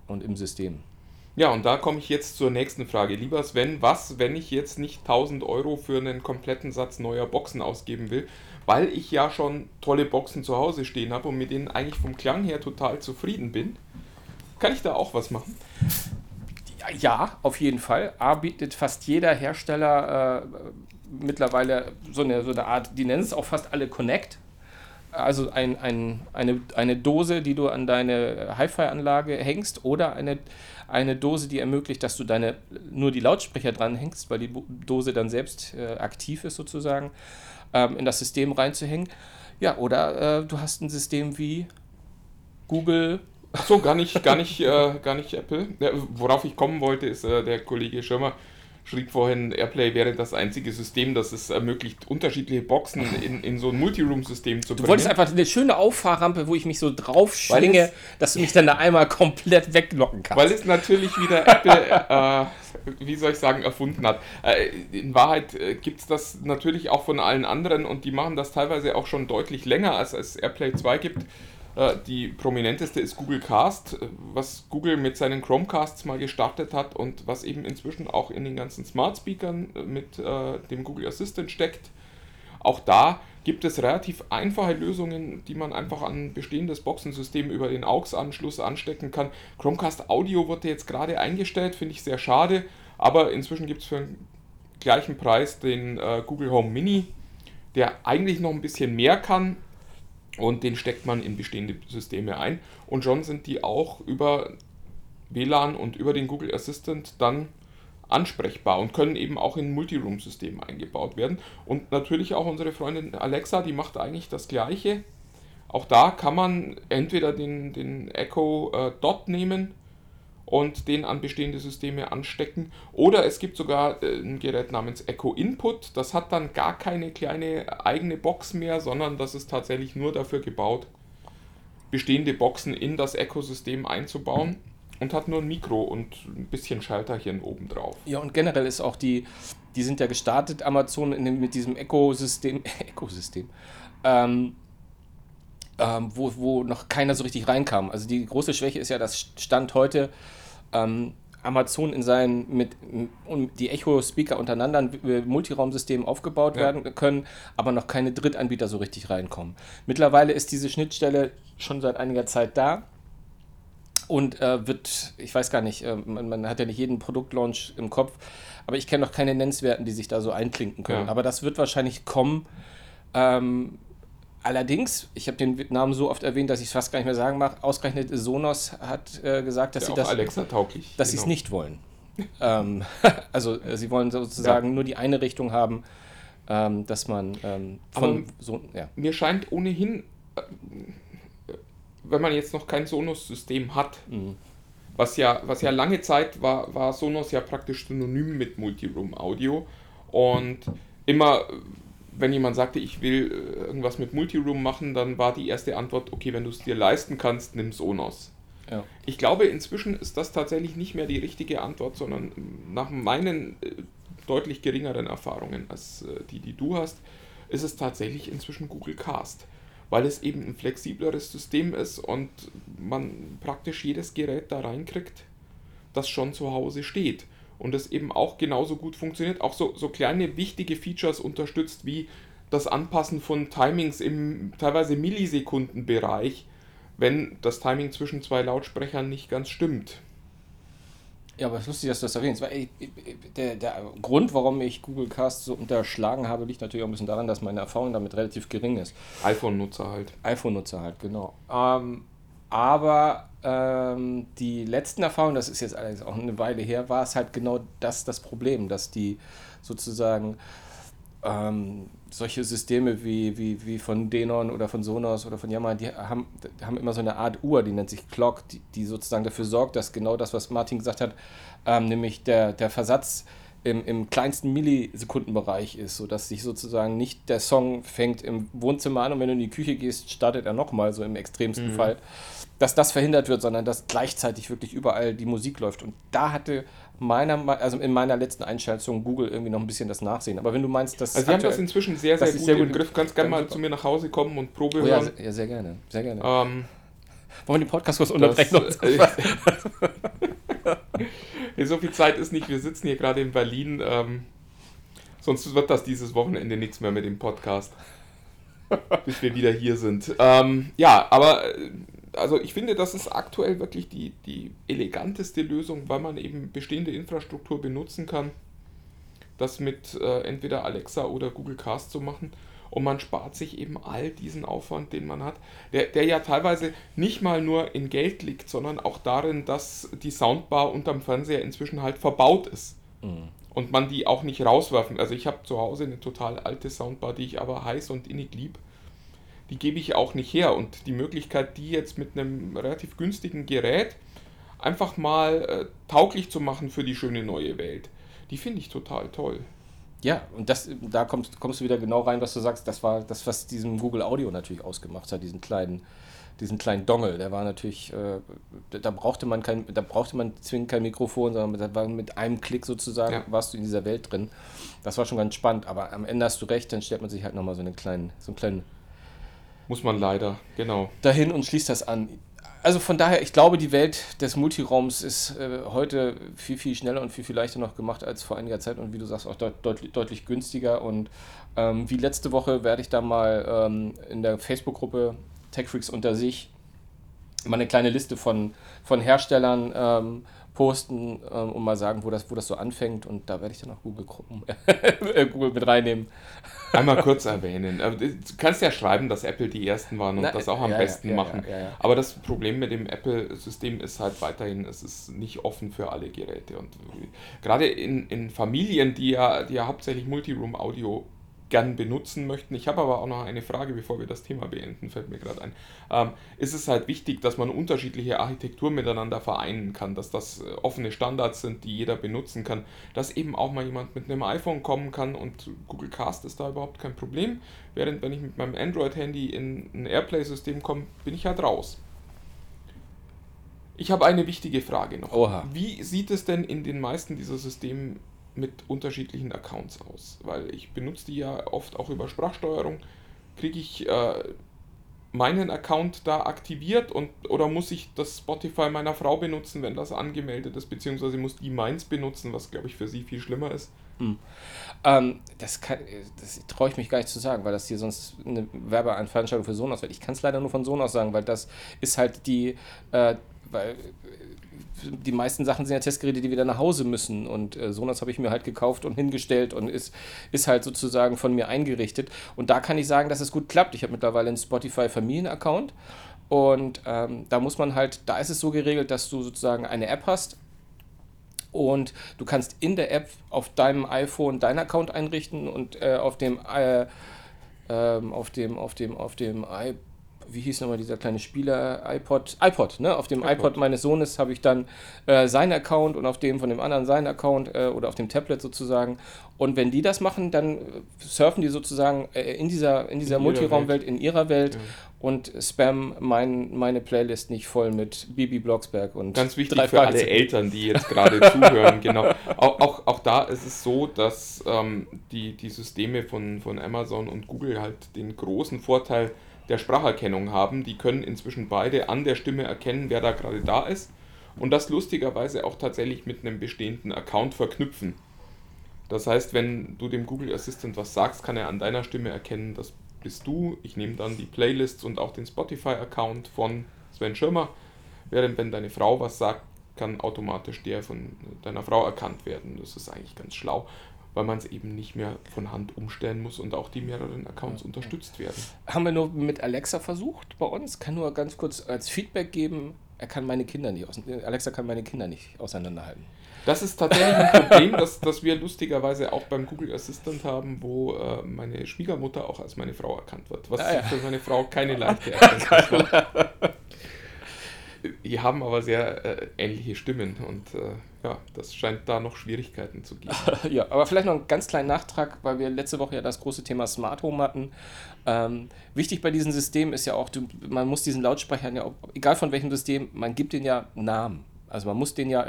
und im System. Ja, und da komme ich jetzt zur nächsten Frage. Lieber Sven, was, wenn ich jetzt nicht 1000 Euro für einen kompletten Satz neuer Boxen ausgeben will, weil ich ja schon tolle Boxen zu Hause stehen habe und mit denen eigentlich vom Klang her total zufrieden bin? Kann ich da auch was machen? Ja, auf jeden Fall. A bietet fast jeder Hersteller äh, mittlerweile so eine, so eine Art, die nennen es auch fast alle Connect. Also ein, ein, eine, eine Dose, die du an deine Hi-Fi-Anlage hängst oder eine, eine Dose, die ermöglicht, dass du deine nur die Lautsprecher dranhängst, weil die Dose dann selbst äh, aktiv ist sozusagen, ähm, in das System reinzuhängen. Ja, oder äh, du hast ein System wie Google Ach so, gar nicht, gar nicht, äh, gar nicht Apple. Ja, worauf ich kommen wollte, ist, äh, der Kollege Schirmer schrieb vorhin, AirPlay wäre das einzige System, das es ermöglicht, unterschiedliche Boxen in, in so ein Multiroom-System zu bringen. Du wolltest einfach eine schöne Auffahrrampe, wo ich mich so drauf schwinge, dass du mich dann da einmal komplett weglocken kannst. Weil es natürlich wieder Apple, äh, wie soll ich sagen, erfunden hat. Äh, in Wahrheit äh, gibt es das natürlich auch von allen anderen und die machen das teilweise auch schon deutlich länger, als es AirPlay 2 gibt. Äh, die prominenteste ist Google Cast, äh, was Google mit seinen Chromecasts mal gestartet hat und was eben inzwischen auch in den ganzen Smart Speakern äh, mit dem Google Assistant steckt. Auch da gibt es relativ einfache Lösungen, die man einfach an bestehendes Boxensystem über den AUX-Anschluss anstecken kann. Chromecast Audio wurde jetzt gerade eingestellt, finde ich sehr schade, aber inzwischen gibt es für den gleichen Preis den äh, Google Home Mini, der eigentlich noch ein bisschen mehr kann, und den steckt man in bestehende Systeme ein. Und schon sind die auch über WLAN und über den Google Assistant dann ansprechbar und können eben auch in Multiroom-Systemen eingebaut werden. Und natürlich auch unsere Freundin Alexa, die macht eigentlich das Gleiche. Auch da kann man entweder den, den Echo äh, Dot nehmen und den an bestehende Systeme anstecken. Oder es gibt sogar äh, ein Gerät namens Echo Input. Das hat dann gar keine kleine eigene Box mehr, sondern das ist tatsächlich nur dafür gebaut, bestehende Boxen in das Echo-System einzubauen und hat nur ein Mikro und ein bisschen Schalterchen obendrauf. Ja, und generell ist auch die, die sind ja gestartet, Amazon dem, mit diesem Echo-System, Echo-System, ähm, ähm, wo, wo noch keiner so richtig reinkam. Also die große Schwäche ist ja, dass Stand heute ähm, Amazon in seinen mit um die Echo-Speaker untereinander ein Multiraumsystem aufgebaut ja. werden können, aber noch keine Drittanbieter so richtig reinkommen. Mittlerweile ist diese Schnittstelle schon seit einiger Zeit da und äh, wird, ich weiß gar nicht, äh, man, man, hat ja nicht jeden Produktlaunch im Kopf, aber ich kenne noch keine Nennenswerten, die sich da so einklinken können. Ja. Aber das wird wahrscheinlich kommen. Ähm, Allerdings, ich habe den Namen so oft erwähnt, dass ich es fast gar nicht mehr sagen mag. Ausgerechnet Sonos hat äh, gesagt, dass ja, sie das, Alexa tauglich, dass genau. sie es nicht wollen. ähm, also äh, sie wollen sozusagen ja. nur die eine Richtung haben, ähm, dass man ähm, von so, ja. Mir scheint ohnehin, äh, wenn man jetzt noch kein Sonos-System hat, mhm. was ja, was ja lange Zeit war, war Sonos ja praktisch synonym mit Multiroom-Audio und immer wenn jemand sagte, ich will äh, irgendwas mit Multiroom machen, dann war die erste Antwort, okay, wenn du es dir leisten kannst, nimm Sonos. Ja. Ich glaube, inzwischen ist das tatsächlich nicht mehr die richtige Antwort, sondern nach meinen äh, deutlich geringeren Erfahrungen als äh, die, die du hast, ist es tatsächlich inzwischen Google Cast, weil es eben ein flexibleres System ist und man praktisch jedes Gerät da reinkriegt, das schon zu Hause steht und es eben auch genauso gut funktioniert, auch so, so kleine wichtige Features unterstützt, wie das Anpassen von Timings im teilweise Millisekundenbereich, wenn das Timing zwischen zwei Lautsprechern nicht ganz stimmt. Ja, aber es ist lustig, dass du das erwähnst. Weil der, der Grund, warum ich Google Cast so unterschlagen habe, liegt natürlich auch ein bisschen daran, dass meine Erfahrung damit relativ gering ist. iPhone-Nutzer halt. iPhone-Nutzer halt, genau. Ähm, aber ähm, die letzten Erfahrungen, das ist jetzt allerdings auch eine Weile her, war es halt genau das das Problem, dass die sozusagen ähm, solche Systeme wie, wie, wie von Denon oder von Sonos oder von Yamaha, die haben, haben immer so eine Art Uhr, die nennt sich Clock, die, die sozusagen dafür sorgt, dass genau das, was Martin gesagt hat, ähm, nämlich der, der Versatz im, im kleinsten Millisekundenbereich ist, sodass sich sozusagen nicht der Song fängt im Wohnzimmer an und wenn du in die Küche gehst, startet er nochmal, so im extremsten mhm. Fall, dass das verhindert wird, sondern dass gleichzeitig wirklich überall die Musik läuft. Und da hatte meiner, also in meiner letzten Einschätzung Google irgendwie noch ein bisschen das Nachsehen. Aber wenn du meinst, dass. Also, wir haben das inzwischen sehr, sehr gut, sehr gut im Griff. Kannst gerne mal zu mir nach Hause kommen und Probe oh, hören. Ja, ja, sehr gerne. Sehr gerne. Ähm, Wollen wir den Podcast kurz unterbrechen? Das, äh, so viel Zeit ist nicht. Wir sitzen hier gerade in Berlin. Ähm, sonst wird das dieses Wochenende nichts mehr mit dem Podcast. bis wir wieder hier sind. Ähm, ja, aber äh, also ich finde, das ist aktuell wirklich die, die eleganteste Lösung, weil man eben bestehende Infrastruktur benutzen kann, das mit äh, entweder Alexa oder Google Cast zu machen. Und man spart sich eben all diesen Aufwand, den man hat, der, der ja teilweise nicht mal nur in Geld liegt, sondern auch darin, dass die Soundbar unterm Fernseher inzwischen halt verbaut ist. Mhm. Und man die auch nicht rauswerfen. Also ich habe zu Hause eine total alte Soundbar, die ich aber heiß und innig lieb die gebe ich auch nicht her. Und die Möglichkeit, die jetzt mit einem relativ günstigen Gerät einfach mal äh, tauglich zu machen für die schöne neue Welt, die finde ich total toll. Ja, und das, da kommst, kommst du wieder genau rein, was du sagst. Das war das, was diesem Google Audio natürlich ausgemacht hat, diesen kleinen, diesen kleinen Dongle. Der war natürlich, äh, da brauchte man kein, da brauchte man zwingend kein Mikrofon, sondern war mit einem Klick sozusagen ja. warst du in dieser Welt drin. Das war schon ganz spannend. Aber am Ende hast du recht, dann stellt man sich halt nochmal so einen kleinen, so einen kleinen muss man leider, genau. Dahin und schließt das an. Also von daher, ich glaube, die Welt des Multiraums ist äh, heute viel, viel schneller und viel, viel leichter noch gemacht als vor einiger Zeit und wie du sagst, auch deut deutlich, deutlich günstiger. Und ähm, wie letzte Woche werde ich da mal ähm, in der Facebook-Gruppe TechFreaks unter sich mal eine kleine Liste von, von Herstellern ähm, posten ähm, und mal sagen, wo das, wo das so anfängt. Und da werde ich dann auch Google, äh, Google mit reinnehmen. Einmal kurz erwähnen. Du kannst ja schreiben, dass Apple die ersten waren und Na, das auch am ja, besten ja, machen. Ja, Aber das Problem mit dem Apple-System ist halt weiterhin, es ist nicht offen für alle Geräte. Und gerade in, in Familien, die ja, die ja hauptsächlich Multiroom-Audio gern benutzen möchten. Ich habe aber auch noch eine Frage, bevor wir das Thema beenden, fällt mir gerade ein. Ähm, ist es halt wichtig, dass man unterschiedliche Architekturen miteinander vereinen kann, dass das äh, offene Standards sind, die jeder benutzen kann, dass eben auch mal jemand mit einem iPhone kommen kann und Google Cast ist da überhaupt kein Problem. Während wenn ich mit meinem Android-Handy in ein Airplay-System komme, bin ich halt raus. Ich habe eine wichtige Frage noch. Oha. Wie sieht es denn in den meisten dieser Systeme mit unterschiedlichen Accounts aus, weil ich benutze die ja oft auch über Sprachsteuerung. Kriege ich äh, meinen Account da aktiviert und oder muss ich das Spotify meiner Frau benutzen, wenn das angemeldet ist, beziehungsweise muss die meins benutzen, was glaube ich für sie viel schlimmer ist? Hm. Ähm, das, das traue ich mich gar nicht zu sagen, weil das hier sonst eine Werbeanveranstaltung für Sonos wird. Ich kann es leider nur von Sonos sagen, weil das ist halt die, äh, weil die meisten Sachen sind ja Testgeräte, die wieder nach Hause müssen. Und äh, Sonos habe ich mir halt gekauft und hingestellt und ist, ist halt sozusagen von mir eingerichtet. Und da kann ich sagen, dass es gut klappt. Ich habe mittlerweile einen Spotify-Familien-Account. Und ähm, da muss man halt, da ist es so geregelt, dass du sozusagen eine App hast, und du kannst in der App auf deinem iPhone deinen Account einrichten und äh, auf dem äh, ähm, auf dem auf dem auf dem iPad wie hieß nochmal dieser kleine Spieler, iPod, iPod, ne? Auf dem iPod, iPod meines Sohnes habe ich dann äh, seinen Account und auf dem von dem anderen seinen Account äh, oder auf dem Tablet sozusagen. Und wenn die das machen, dann surfen die sozusagen äh, in dieser, in dieser in Multiraumwelt, in ihrer Welt ja. und spam mein, meine Playlist nicht voll mit Bibi Blocksberg und Ganz wichtig für alle Eltern, die jetzt gerade zuhören, genau. Auch, auch, auch da ist es so, dass ähm, die, die Systeme von, von Amazon und Google halt den großen Vorteil haben, der Spracherkennung haben. Die können inzwischen beide an der Stimme erkennen, wer da gerade da ist und das lustigerweise auch tatsächlich mit einem bestehenden Account verknüpfen. Das heißt, wenn du dem Google Assistant was sagst, kann er an deiner Stimme erkennen, das bist du. Ich nehme dann die Playlists und auch den Spotify-Account von Sven Schirmer. Während wenn deine Frau was sagt, kann automatisch der von deiner Frau erkannt werden. Das ist eigentlich ganz schlau weil man es eben nicht mehr von Hand umstellen muss und auch die mehreren Accounts ja. unterstützt werden. Haben wir nur mit Alexa versucht bei uns. Kann nur ganz kurz als Feedback geben, er kann meine Kinder nicht Alexa kann meine Kinder nicht auseinanderhalten. Das ist tatsächlich ein Problem, das, das wir lustigerweise auch beim Google Assistant haben, wo äh, meine Schwiegermutter auch als meine Frau erkannt wird, was ah, ja. für meine Frau keine leichte Erkenntnis war. Die haben aber sehr äh, ähnliche Stimmen und äh, ja, das scheint da noch Schwierigkeiten zu geben. ja, aber vielleicht noch einen ganz kleinen Nachtrag, weil wir letzte Woche ja das große Thema Smart Home hatten. Ähm, wichtig bei diesem System ist ja auch, du, man muss diesen Lautsprechern ja, egal von welchem System, man gibt den ja Namen. Also man muss den ja,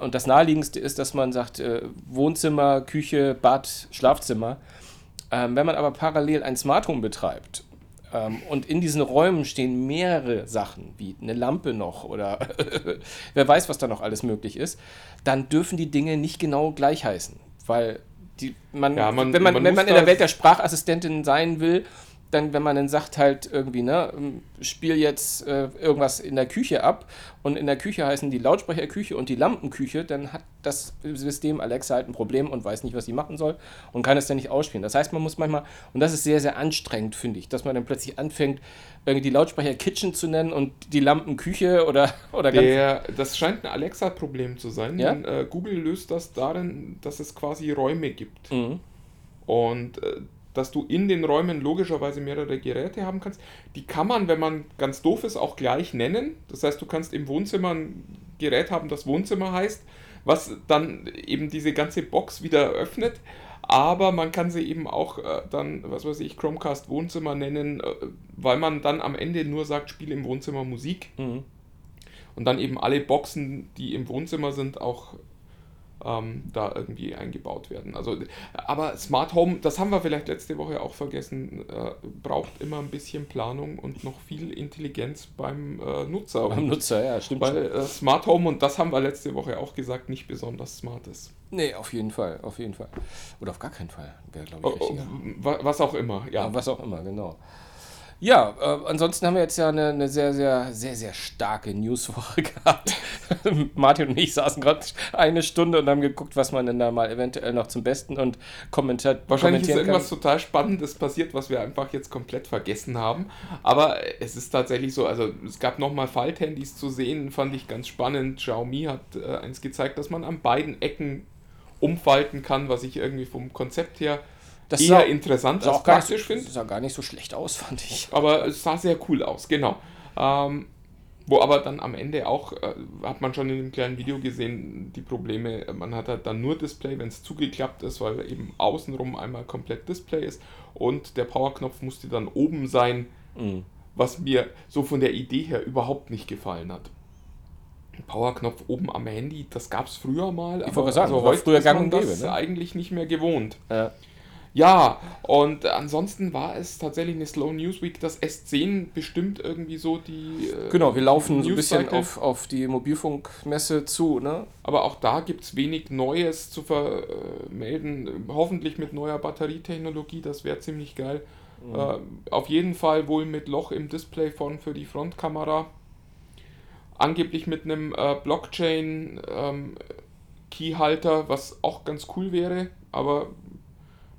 und das Naheliegendste ist, dass man sagt, äh, Wohnzimmer, Küche, Bad, Schlafzimmer. Ähm, wenn man aber parallel ein Smart Home betreibt und in diesen Räumen stehen mehrere Sachen, wie eine Lampe noch oder wer weiß, was da noch alles möglich ist, dann dürfen die Dinge nicht genau gleich heißen. Weil die, man, Ja, man- wenn man, man wenn man in der Welt der Sprachassistentin sein will, dann, wenn man dann sagt halt irgendwie, ne, ähm, spiel jetzt äh, irgendwas in der Küche ab und in der Küche heißen die Lautsprecherküche und die Lampenküche, dann hat das System Alexa halt ein Problem und weiß nicht, was sie machen soll und kann es dann nicht ausspielen. Das heißt, man muss manchmal, und das ist sehr, sehr anstrengend, finde ich, dass man dann plötzlich anfängt, irgendwie die Lautsprecher Kitchen zu nennen und die Lampenküche oder, oder ganz. Der, das scheint ein Alexa-Problem zu sein, Ja? denn äh, Google löst das darin, dass es quasi Räume gibt. Mhm. Und äh, dass du in den Räumen logischerweise mehrere Geräte haben kannst. Die kann man, wenn man ganz doof ist, auch gleich nennen. Das heißt, du kannst im Wohnzimmer ein Gerät haben, das Wohnzimmer heißt, was dann eben diese ganze Box wieder öffnet. Aber man kann sie eben auch äh, dann, was weiß ich, Chromecast Wohnzimmer nennen, äh, weil man dann am Ende nur sagt, spiele im Wohnzimmer Musik. Mhm. Und dann eben alle Boxen, die im Wohnzimmer sind, auch ähm, da irgendwie eingebaut werden. Also, aber Smart Home, das haben wir vielleicht letzte Woche auch vergessen, äh, braucht immer ein bisschen Planung und noch viel Intelligenz beim äh, Nutzer. Beim Nutzer, ja, stimmt weil äh, Smart Home, und das haben wir letzte Woche auch gesagt, nicht besonders smart ist. Nee, auf jeden Fall, auf jeden Fall. Oder auf gar keinen Fall, wäre, glaube Oh, ich, oh, wa- was auch immer, ja. Ja, was auch immer, genau. Ja, äh, ansonsten haben wir jetzt ja eine, eine sehr, sehr, sehr, sehr starke Newswoche gehabt. Martin und ich saßen gerade eine Stunde und haben geguckt, was man denn da mal eventuell noch zum Besten und kommentiert, Wahrscheinlich ist irgendwas kann. total Spannendes passiert, was wir einfach jetzt komplett vergessen haben. Aber es ist tatsächlich so, also es gab nochmal Falthandys zu sehen, fand ich ganz spannend. Xiaomi hat äh, eins gezeigt, dass man an beiden Ecken umfalten kann, was ich irgendwie vom Konzept her Das eher sah- interessant als praktisch so- finde. sah gar nicht so schlecht aus, fand ich. Aber es sah sehr cool aus, genau. Ähm, wo aber dann am Ende auch, äh, hat man schon in dem kleinen Video gesehen, die Probleme, man hat halt dann nur Display, wenn es zugeklappt ist, weil eben außenrum einmal komplett Display ist und der Powerknopf musste dann oben sein, Mhm. was mir so von der Idee her überhaupt nicht gefallen hat. Powerknopf oben am Handy, das gab es früher mal, wollte gerade sagen, das war heute früher ist gang und gäbe, das ne? eigentlich nicht mehr gewohnt. Ja. Ja, und ansonsten war es tatsächlich eine Slow News Week. Das S10 bestimmt irgendwie so die. äh, Genau, wir laufen so ein bisschen auf, auf die Mobilfunkmesse zu, ne? Aber auch da gibt es wenig Neues zu vermelden. Hoffentlich mit neuer Batterietechnologie, das wäre ziemlich geil. Äh, auf jeden Fall wohl mit Loch im Display von für die Frontkamera. Angeblich mit einem äh, Blockchain ähm, Keyhalter, was auch ganz cool wäre, aber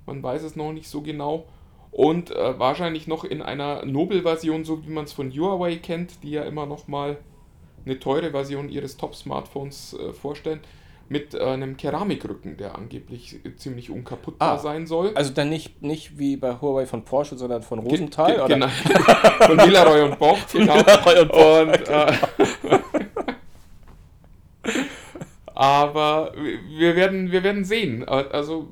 man weiß es noch nicht so genau. Und äh, wahrscheinlich noch in einer Nobel-Version, so wie man es von Huawei kennt, die ja immer noch mal eine teure Version ihres Top-Smartphones äh, vorstellen, mit äh, einem Keramikrücken, der angeblich äh, ziemlich unkaputtbar Ah. sein soll. Also dann nicht, nicht wie bei Huawei von Porsche, sondern von Rosenthal, Ge- oder? Genau. Von Villeroy und Boch. Genau. Villeroy und Boch, Und, äh, aber wir werden, wir werden sehen. Also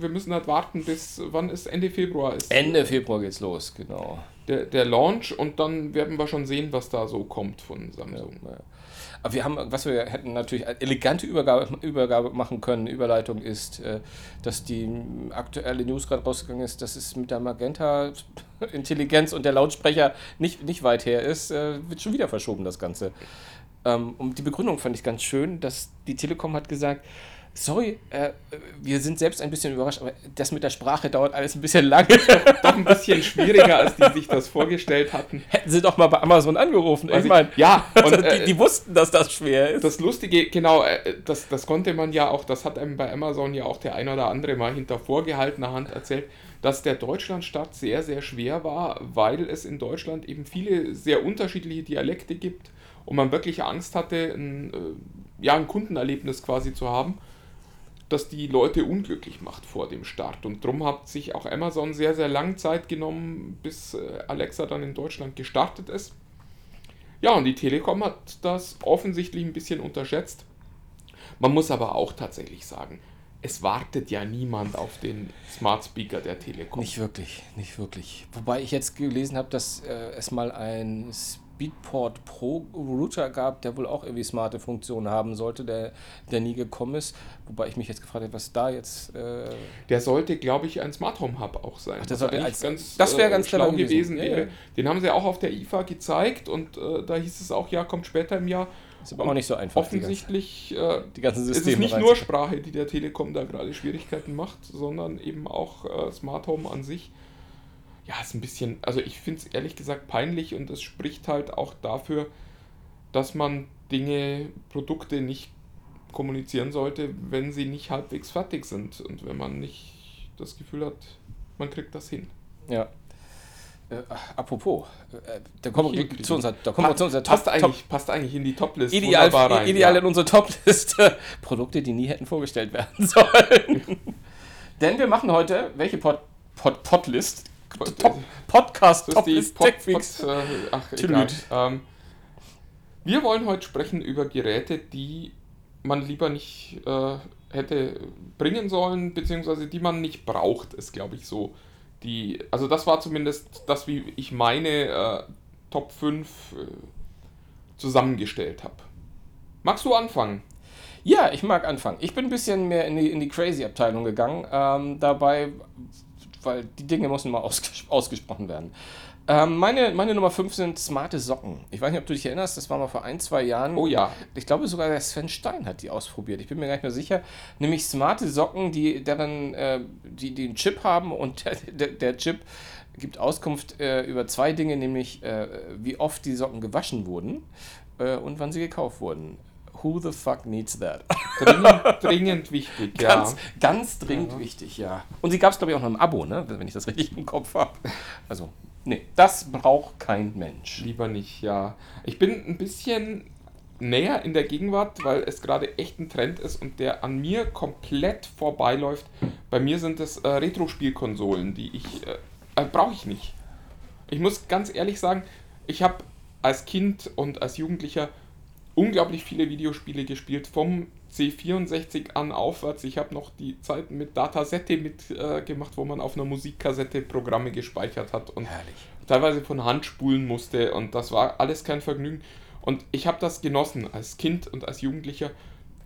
wir müssen halt warten bis, wann ist Ende Februar ist Ende Februar geht's los, genau. der, der Launch und dann werden wir schon sehen, was da so kommt von Samsung. Ja. Aber wir haben, was wir hätten natürlich eine elegante Übergabe, Übergabe machen können, Überleitung ist, äh, dass die aktuelle News gerade rausgegangen ist, dass es mit der Magenta-Intelligenz und der Lautsprecher nicht, nicht weit her ist, äh, wird schon wieder verschoben, das Ganze. Ähm, und die Begründung fand ich ganz schön, dass die Telekom hat gesagt, sorry, äh, wir sind selbst ein bisschen überrascht, aber das mit der Sprache dauert alles ein bisschen lange. Doch ein bisschen schwieriger, als die sich das vorgestellt hatten. Hätten sie doch mal bei Amazon angerufen. Also ich meine, ja, und, die, äh, die wussten, dass das schwer ist. Das Lustige, genau, äh, das, das konnte man ja auch, das hat einem bei Amazon ja auch der ein oder andere mal hinter vorgehaltener Hand erzählt, dass der Deutschlandstart sehr, sehr schwer war, weil es in Deutschland eben viele sehr unterschiedliche Dialekte gibt und man wirklich Angst hatte, ein, äh, ja, ein Kundenerlebnis quasi zu haben, das die Leute unglücklich macht vor dem Start. Und darum hat sich auch Amazon sehr, sehr lang Zeit genommen, bis äh, Alexa dann in Deutschland gestartet ist. Ja, und die Telekom hat das offensichtlich ein bisschen unterschätzt. Man muss aber auch tatsächlich sagen, es wartet ja niemand auf den Smart Speaker der Telekom. Nicht wirklich, nicht wirklich. Wobei ich jetzt gelesen habe, dass äh, es mal ein Beatport Pro Router gab, der wohl auch irgendwie smarte Funktionen haben sollte, der, der nie gekommen ist. Wobei ich mich jetzt gefragt habe, was da jetzt. Äh Der sollte, glaube ich, ein Smart Home Hub auch sein. Ach, das was sollte eigentlich als- das wäre ganz schlau clever gewesen. gewesen. Ja, wäre. ja. Den haben sie auch auf der IFA gezeigt und äh, da hieß es auch, ja, kommt später im Jahr. ist aber auch nicht so einfach. die ganze- Offensichtlich äh, Die ganzen ist es Systeme nicht rein- nur Sprache, die der Telekom da gerade Schwierigkeiten macht, sondern eben auch äh, Smart Home an sich. Ja, ist ein bisschen, also ich finde es ehrlich gesagt peinlich und es spricht halt auch dafür, dass man Dinge, Produkte nicht kommunizieren sollte, wenn sie nicht halbwegs fertig sind und wenn man nicht das Gefühl hat, man kriegt das hin. Ja. Äh, apropos, äh, da kommen wir zu unserer, da kommen wir zu unserer passt, Top, eigentlich, passt eigentlich in die Top-List. Ideal, rein, ideal ja. in unsere Top-Liste. Produkte, die nie hätten vorgestellt werden sollen. Denn wir machen heute, welche Pod, Pod, Podlist? Top, Podcast Das ist die Top-List Pod, Techfix. Pod, äh, ach, egal. Ähm, wir wollen heute sprechen über Geräte, die man lieber nicht äh, hätte bringen sollen, beziehungsweise die man nicht braucht, ist glaube ich so. Die, also das war zumindest das, wie ich meine äh, Top 5 äh, zusammengestellt habe. Magst du anfangen? Ja, ich mag anfangen. Ich bin ein bisschen mehr in die, in die Crazy-Abteilung gegangen. Ähm, dabei, weil die Dinge müssen mal ausges ausgesprochen werden. Ähm, meine, meine Nummer 5 sind smarte Socken. Ich weiß nicht, ob du dich erinnerst, das war mal vor ein, zwei Jahren. Oh ja. Ich glaube sogar der Sven Stein hat die ausprobiert. Ich bin mir gar nicht mehr sicher. Nämlich smarte Socken, die deren, äh, die, die einen Chip haben und der, der, der Chip gibt Auskunft äh, über zwei Dinge, nämlich äh, wie oft die Socken gewaschen wurden äh, und wann sie gekauft wurden. Who the fuck needs that? Dringend, dringend wichtig, ja. Ganz, ganz dringend wichtig, ja. Und sie gab es, glaube ich, auch noch im Abo, ne? wenn ich das richtig im Kopf habe. Also, nee, das braucht kein Mensch. Lieber nicht, ja. Ich bin ein bisschen näher in der Gegenwart, weil es gerade echt ein Trend ist und der an mir komplett vorbeiläuft. Bei mir sind es äh, Retro-Spielkonsolen, die ich äh, äh, brauche ich nicht. Ich muss ganz ehrlich sagen, ich habe als Kind und als Jugendlicher unglaublich viele Videospiele gespielt, vom C64 an aufwärts. Ich habe noch die Zeiten mit Datasette mitgemacht, äh, gemacht, wo man auf einer Musikkassette Programme gespeichert hat und Herrlich. teilweise von Hand spulen musste und das war alles kein Vergnügen. Und ich habe das genossen als Kind und als Jugendlicher.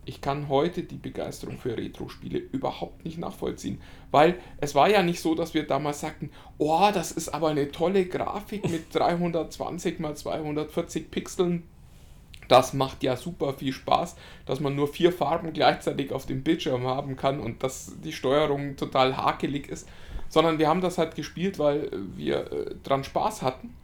Ich kann heute die Begeisterung für Retro-Spiele überhaupt nicht nachvollziehen, weil es war ja nicht so, dass wir damals sagten, oh, das ist aber eine tolle Grafik mit 320 mal 240 Pixeln. Das macht ja super viel Spaß, dass man nur vier Farben gleichzeitig auf dem Bildschirm haben kann und dass die Steuerung total hakelig ist, sondern wir haben das halt gespielt, weil wir äh, dran Spaß hatten.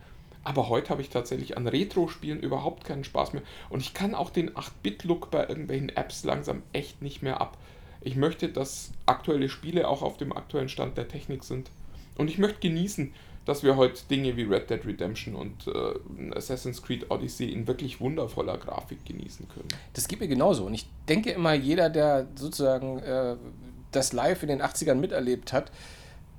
Aber heute habe ich tatsächlich an Retro-Spielen überhaupt keinen Spaß mehr. Und ich kann auch den 8-Bit-Look bei irgendwelchen Apps langsam echt nicht mehr ab. Ich möchte, dass aktuelle Spiele auch auf dem aktuellen Stand der Technik sind. Und ich möchte genießen, dass wir heute Dinge wie Red Dead Redemption und äh, Assassin's Creed Odyssey in wirklich wundervoller Grafik genießen können. Das geht mir genauso. Und ich denke immer, jeder, der sozusagen äh, das live in den 80ern miterlebt hat,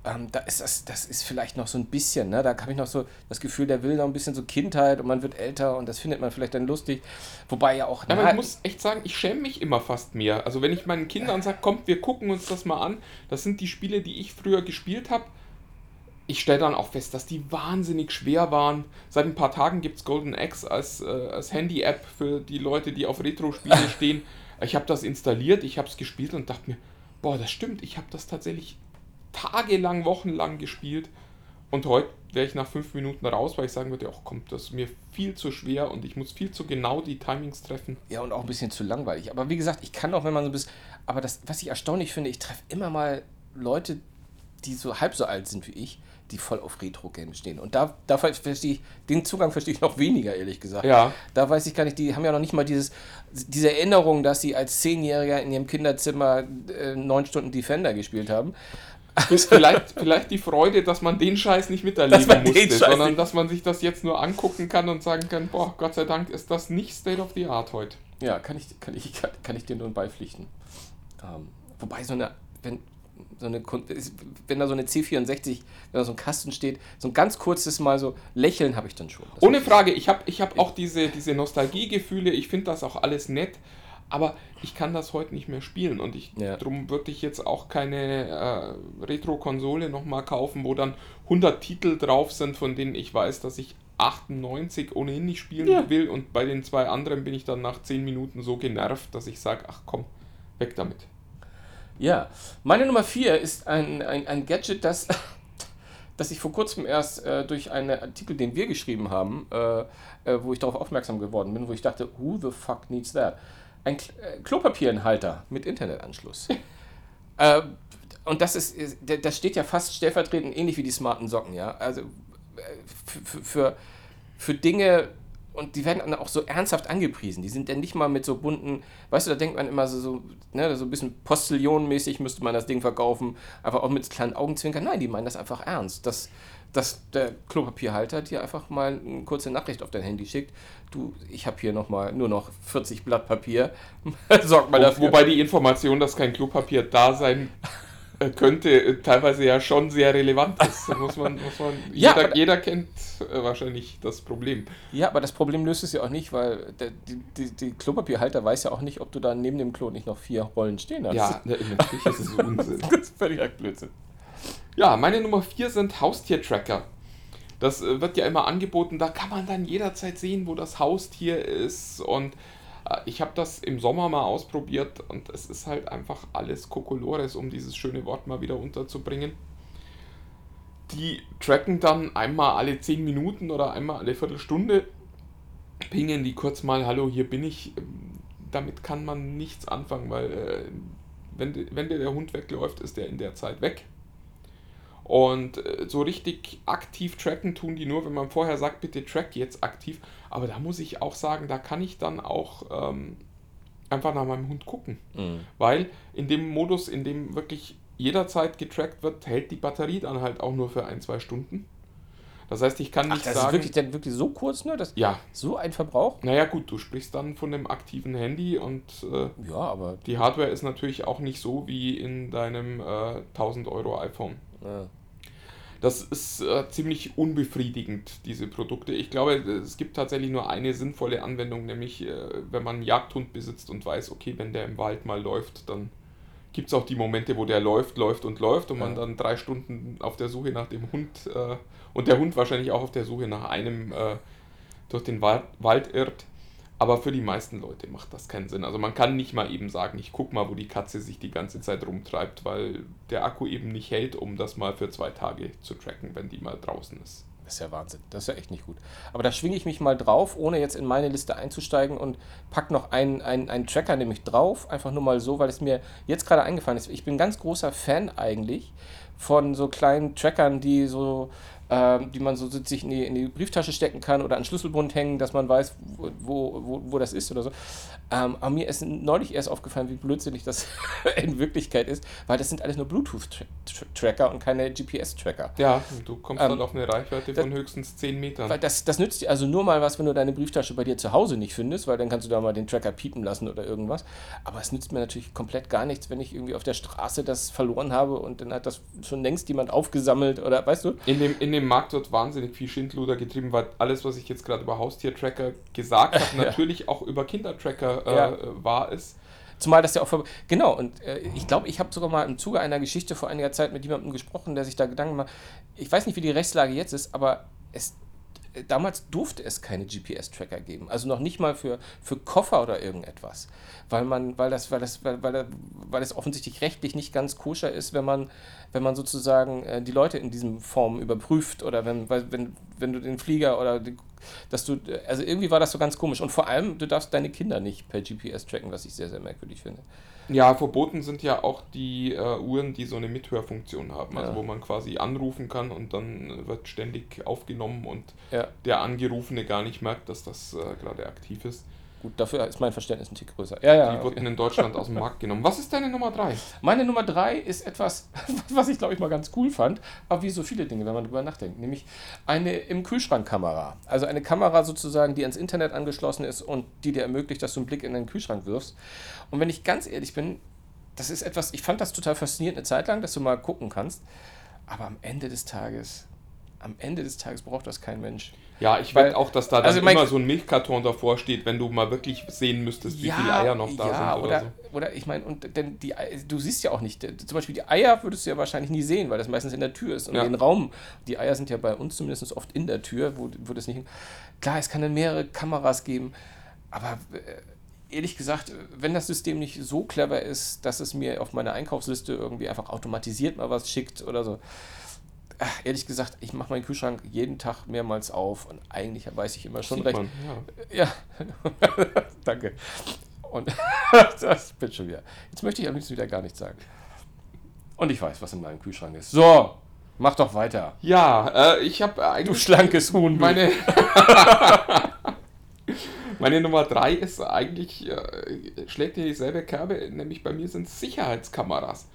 ähm, da ist das, das ist vielleicht noch so ein bisschen, ne? da habe ich noch so das Gefühl, der will noch ein bisschen so Kindheit und man wird älter und das findet man vielleicht dann lustig. Wobei ja auch. Aber ich muss echt sagen, ich schäme mich immer fast mehr. Also wenn ich meinen Kindern sage, kommt, wir gucken uns das mal an, das sind die Spiele, die ich früher gespielt habe. Ich stelle dann auch fest, dass die wahnsinnig schwer waren. Seit ein paar Tagen gibt es Golden Axe als, äh, als Handy-App für die Leute, die auf Retro-Spiele stehen. Ich habe das installiert, ich habe es gespielt und dachte mir, boah, das stimmt, ich habe das tatsächlich tagelang, wochenlang gespielt. Und heute wäre ich nach fünf Minuten raus, weil ich sagen würde, ach komm, das ist mir viel zu schwer und ich muss viel zu genau die Timings treffen. Ja, und auch ein bisschen zu langweilig. Aber wie gesagt, ich kann auch, wenn man so ein bisschen. Aber das, was ich erstaunlich finde, ich treffe immer mal Leute, die so halb so alt sind wie ich, die voll auf Retro-Games stehen. Und da, da verstehe ich, den Zugang verstehe ich noch weniger, ehrlich gesagt. Ja. Da weiß ich gar nicht, die haben ja noch nicht mal dieses, diese Erinnerung, dass sie als Zehnjähriger in ihrem Kinderzimmer äh, neun Stunden Defender gespielt haben. Ist vielleicht, vielleicht die Freude, dass man den Scheiß nicht miterleben musste, sondern nicht- dass man sich das jetzt nur angucken kann und sagen kann, boah, Gott sei Dank ist das nicht State of the Art heute. Ja, kann ich, kann ich, kann, kann ich dir nur beipflichten. Ähm, wobei so eine, wenn, so eine, wenn da so eine C64, wenn da so ein Kasten steht, so ein ganz kurzes Mal so lächeln habe ich dann schon. Das Ohne Frage, ich habe ich hab auch diese, diese Nostalgiegefühle, ich finde das auch alles nett, aber ich kann das heute nicht mehr spielen und ich, Ja. darum würde ich jetzt auch keine äh, Retro-Konsole nochmal kaufen, wo dann 100 Titel drauf sind, von denen ich weiß, dass ich 98 ohnehin nicht spielen Ja. will und bei den zwei anderen bin ich dann nach 10 Minuten so genervt, dass ich sage, ach komm, weg damit. Ja, meine Nummer 4 ist ein, ein, ein Gadget, das, das ich vor kurzem erst äh, durch einen Artikel, den wir geschrieben haben, äh, äh, wo ich darauf aufmerksam geworden bin, wo ich dachte, who the fuck needs that? Ein Kl äh, Klopapierenhalter mit Internetanschluss. äh, und das ist, das steht ja fast stellvertretend ähnlich wie die smarten Socken, ja. Also äh, für- für, für Dinge, und die werden dann auch so ernsthaft angepriesen. Die sind dann nicht mal mit so bunten, weißt du, da denkt man immer so, so, ne, so ein bisschen Postillionenmäßig müsste man das Ding verkaufen, einfach auch mit kleinen Augenzwinkern. Nein, die meinen das einfach ernst. Dass, dass der Klopapierhalter dir einfach mal eine kurze Nachricht auf dein Handy schickt. Du, ich habe hier noch mal nur noch 40 Blatt Papier. Sorg mal dafür. wobei die Information, dass kein Klopapier da sein könnte, äh, teilweise ja schon sehr relevant ist. Muss man, muss man, Ja, jeder, jeder kennt äh, wahrscheinlich das Problem. Ja, aber das Problem löst es ja auch nicht, weil der, die, die, die Klopapierhalter weiß ja auch nicht, ob du da neben dem Klo nicht noch vier Rollen stehen hast. Ja, ne, natürlich ist es Unsinn. Das ist völlig ein Blödsinn. Ja, meine Nummer 4 sind Haustiertracker. Das äh, wird ja immer angeboten, da kann man dann jederzeit sehen, wo das Haustier ist. Und ich habe das im Sommer mal ausprobiert und es ist halt einfach alles Kokolores, um dieses schöne Wort mal wieder unterzubringen. Die tracken dann einmal alle 10 Minuten oder einmal alle Viertelstunde, pingen die kurz mal, hallo, hier bin ich. Ähm, Damit kann man nichts anfangen, weil äh, wenn, wenn dir der Hund wegläuft, ist der in der Zeit weg. Und äh, so richtig aktiv tracken tun die nur, wenn man vorher sagt, bitte track jetzt aktiv. Aber da muss ich auch sagen, da kann ich dann auch ähm, einfach nach meinem Hund gucken. Weil in dem Modus, in dem wirklich jederzeit getrackt wird, hält die Batterie dann halt auch nur für ein, zwei Stunden. Das heißt, ich kann Ach, nicht das ist sagen. wirklich, dann wirklich so kurz nur? Das, ja, So ein Verbrauch? naja gut, du sprichst dann von einem aktiven Handy und äh, Ja, aber. die Hardware ist natürlich auch nicht so wie in deinem äh, 1000 Euro iPhone. Ja. Das ist äh, ziemlich unbefriedigend, diese Produkte. Ich glaube, es gibt tatsächlich nur eine sinnvolle Anwendung, nämlich äh, wenn man einen Jagdhund besitzt und weiß, okay, wenn der im Wald mal läuft, dann gibt es auch die Momente, wo der läuft, läuft und läuft und man Ja. dann drei Stunden auf der Suche nach dem Hund äh, und der Hund wahrscheinlich auch auf der Suche nach einem äh, durch den Wald, Wald irrt. Aber für die meisten Leute macht das keinen Sinn. Also man kann nicht mal eben sagen, ich guck mal, wo die Katze sich die ganze Zeit rumtreibt, weil der Akku eben nicht hält, um das mal für zwei Tage zu tracken, wenn die mal draußen ist. Das ist ja Wahnsinn. Das ist ja echt nicht gut. Aber da schwinge ich mich mal drauf, ohne jetzt in meine Liste einzusteigen und pack noch einen, einen, einen Tracker nämlich drauf. Einfach nur mal so, weil es mir jetzt gerade eingefallen ist. Ich bin ein ganz großer Fan eigentlich von so kleinen Trackern, die so, ähm, die man so sich in die, in die Brieftasche stecken kann oder an Schlüsselbund hängen, dass man weiß, wo, wo, wo das ist oder so. Ähm, aber mir ist neulich erst aufgefallen, wie blödsinnig das in Wirklichkeit ist, weil das sind alles nur Bluetooth-Tracker und keine GPS-Tracker. Ja, du kommst Ähm, halt auf eine Reichweite das- von höchstens 10 Metern. Weil das, das nützt dir also nur mal was, wenn du deine Brieftasche bei dir zu Hause nicht findest, weil dann kannst du da mal den Tracker piepen lassen oder irgendwas. Aber es nützt mir natürlich komplett gar nichts, wenn ich irgendwie auf der Straße das verloren habe und dann hat das schon längst jemand aufgesammelt oder weißt du? In dem, in dem Markt wird wahnsinnig viel Schindluder getrieben, weil alles, was ich jetzt gerade über Haustiertracker gesagt habe, natürlich auch über Kindertracker äh, Ja. wahr ist. Zumal das ja auch. Genau, und äh, ich glaube, ich habe sogar mal im Zuge einer Geschichte vor einiger Zeit mit jemandem gesprochen, der sich da Gedanken macht. Ich weiß nicht, wie die Rechtslage jetzt ist, aber es, damals durfte es keine GPS-Tracker geben. Also noch nicht mal für, für Koffer oder irgendetwas. Weil man, weil das, weil das, weil, weil, weil es offensichtlich rechtlich nicht ganz koscher ist, wenn man, wenn man sozusagen äh, die Leute in diesem Form überprüft oder wenn, wenn, wenn du den Flieger oder die, dass du, also irgendwie war das so ganz komisch. Und vor allem, du darfst deine Kinder nicht per GPS tracken, was ich sehr, sehr merkwürdig finde. Ja, verboten sind ja auch die äh, Uhren, die so eine Mithörfunktion haben, also Ja. wo man quasi anrufen kann und dann wird ständig aufgenommen und Ja, der Angerufene gar nicht merkt, dass das äh, gerade aktiv ist. Gut, dafür ist mein Verständnis ein Tick größer. Ja, ja. Die wurden in Deutschland aus dem Markt genommen. Was ist deine Nummer 3? Meine Nummer drei ist etwas, was ich glaube ich mal ganz cool fand, aber wie so viele Dinge, wenn man drüber nachdenkt, nämlich eine im Kühlschrank-Kamera. Also eine Kamera sozusagen, die ans Internet angeschlossen ist und die dir ermöglicht, dass du einen Blick in den Kühlschrank wirfst. Und wenn ich ganz ehrlich bin, das ist etwas, ich fand das total faszinierend eine Zeit lang, dass du mal gucken kannst, aber am Ende des Tages am Ende des Tages braucht das kein Mensch. Ja, ich wette auch, dass da dann also mein- immer so ein Milchkarton davor steht, wenn du mal wirklich sehen müsstest, wie viele Eier noch da ja, sind oder, oder so. oder ich meine, und denn die, du siehst ja auch nicht, zum Beispiel die Eier würdest du ja wahrscheinlich nie sehen, weil das meistens in der Tür ist. Und Ja. den Raum, die Eier sind ja bei uns zumindest oft in der Tür, wo, wo das nicht. Klar, es kann dann mehrere Kameras geben, aber äh, ehrlich gesagt, wenn das System nicht so clever ist, dass es mir auf meine Einkaufsliste irgendwie einfach automatisiert mal was schickt oder so. Ehrlich gesagt, ich mache meinen Kühlschrank jeden Tag mehrmals auf und eigentlich weiß ich immer schon Sieht recht. man, ja. Ja, danke. Und das bin schon wieder. Jetzt möchte ich am liebsten wieder gar nichts sagen. Und ich weiß, was in meinem Kühlschrank ist. So, mach doch weiter. Ja, äh, ich habe Du eigentlich schlankes Huhn. du. meine meine Nummer drei ist eigentlich äh, schlägt in dieselbe Kerbe, nämlich bei mir sind Sicherheitskameras.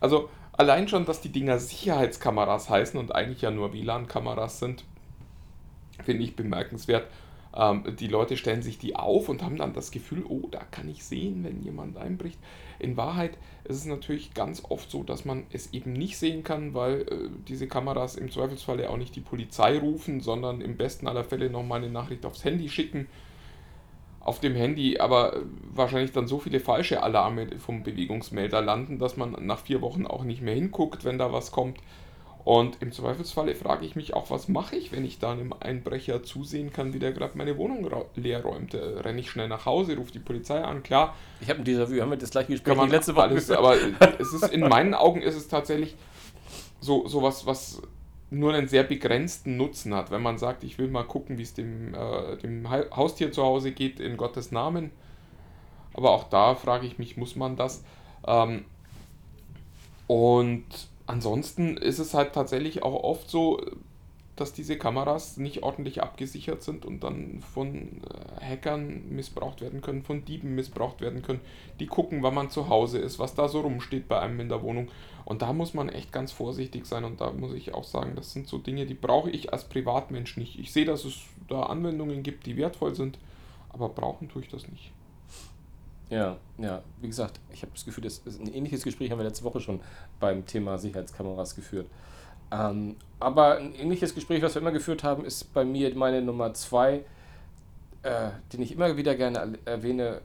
Also allein schon, dass die Dinger Sicherheitskameras heißen und eigentlich ja nur WLAN-Kameras sind, finde ich bemerkenswert. Ähm, die Leute stellen sich die auf und haben dann das Gefühl, oh, da kann ich sehen, wenn jemand einbricht. In Wahrheit ist es natürlich ganz oft so, dass man es eben nicht sehen kann, weil äh, diese Kameras im Zweifelsfalle auch nicht die Polizei rufen, sondern im besten aller Fälle nochmal eine Nachricht aufs Handy schicken. Auf dem Handy aber äh, wahrscheinlich dann so viele falsche Alarme vom Bewegungsmelder landen, dass man nach vier Wochen auch nicht mehr hinguckt, wenn da was kommt. Und im Zweifelsfalle frage ich mich auch, was mache ich, wenn ich da einem Einbrecher zusehen kann, wie der gerade meine Wohnung leer räumt. Äh, Renne ich schnell nach Hause, rufe die Polizei an, klar, Ich habe ein Déjà-vu, haben wir das gleiche Gespräch wie letzte Woche alles, aber es ist in meinen Augen ist es tatsächlich so, so was, was nur einen sehr begrenzten Nutzen hat. Wenn man sagt, ich will mal gucken, wie es dem, äh, dem Ha- Haustier zu Hause geht, in Gottes Namen. Aber auch da frage ich mich, muss man das? Ähm, und ansonsten ist es halt tatsächlich auch oft so, dass diese Kameras nicht ordentlich abgesichert sind und dann von äh, Hackern missbraucht werden können, von Dieben missbraucht werden können, die gucken, wann man zu Hause ist, was da so rumsteht bei einem in der Wohnung. Und da muss man echt ganz vorsichtig sein und da muss ich auch sagen, das sind so Dinge, die brauche ich als Privatmensch nicht. Ich sehe, dass es da Anwendungen gibt, die wertvoll sind, aber brauchen tue ich das nicht. Ja, ja, wie gesagt, ich habe das Gefühl, das ist ein ähnliches Gespräch haben wir letzte Woche schon beim Thema Sicherheitskameras geführt. Ähm, aber ein ähnliches Gespräch, was wir immer geführt haben, ist bei mir meine Nummer zwei, äh, den ich immer wieder gerne erwähne,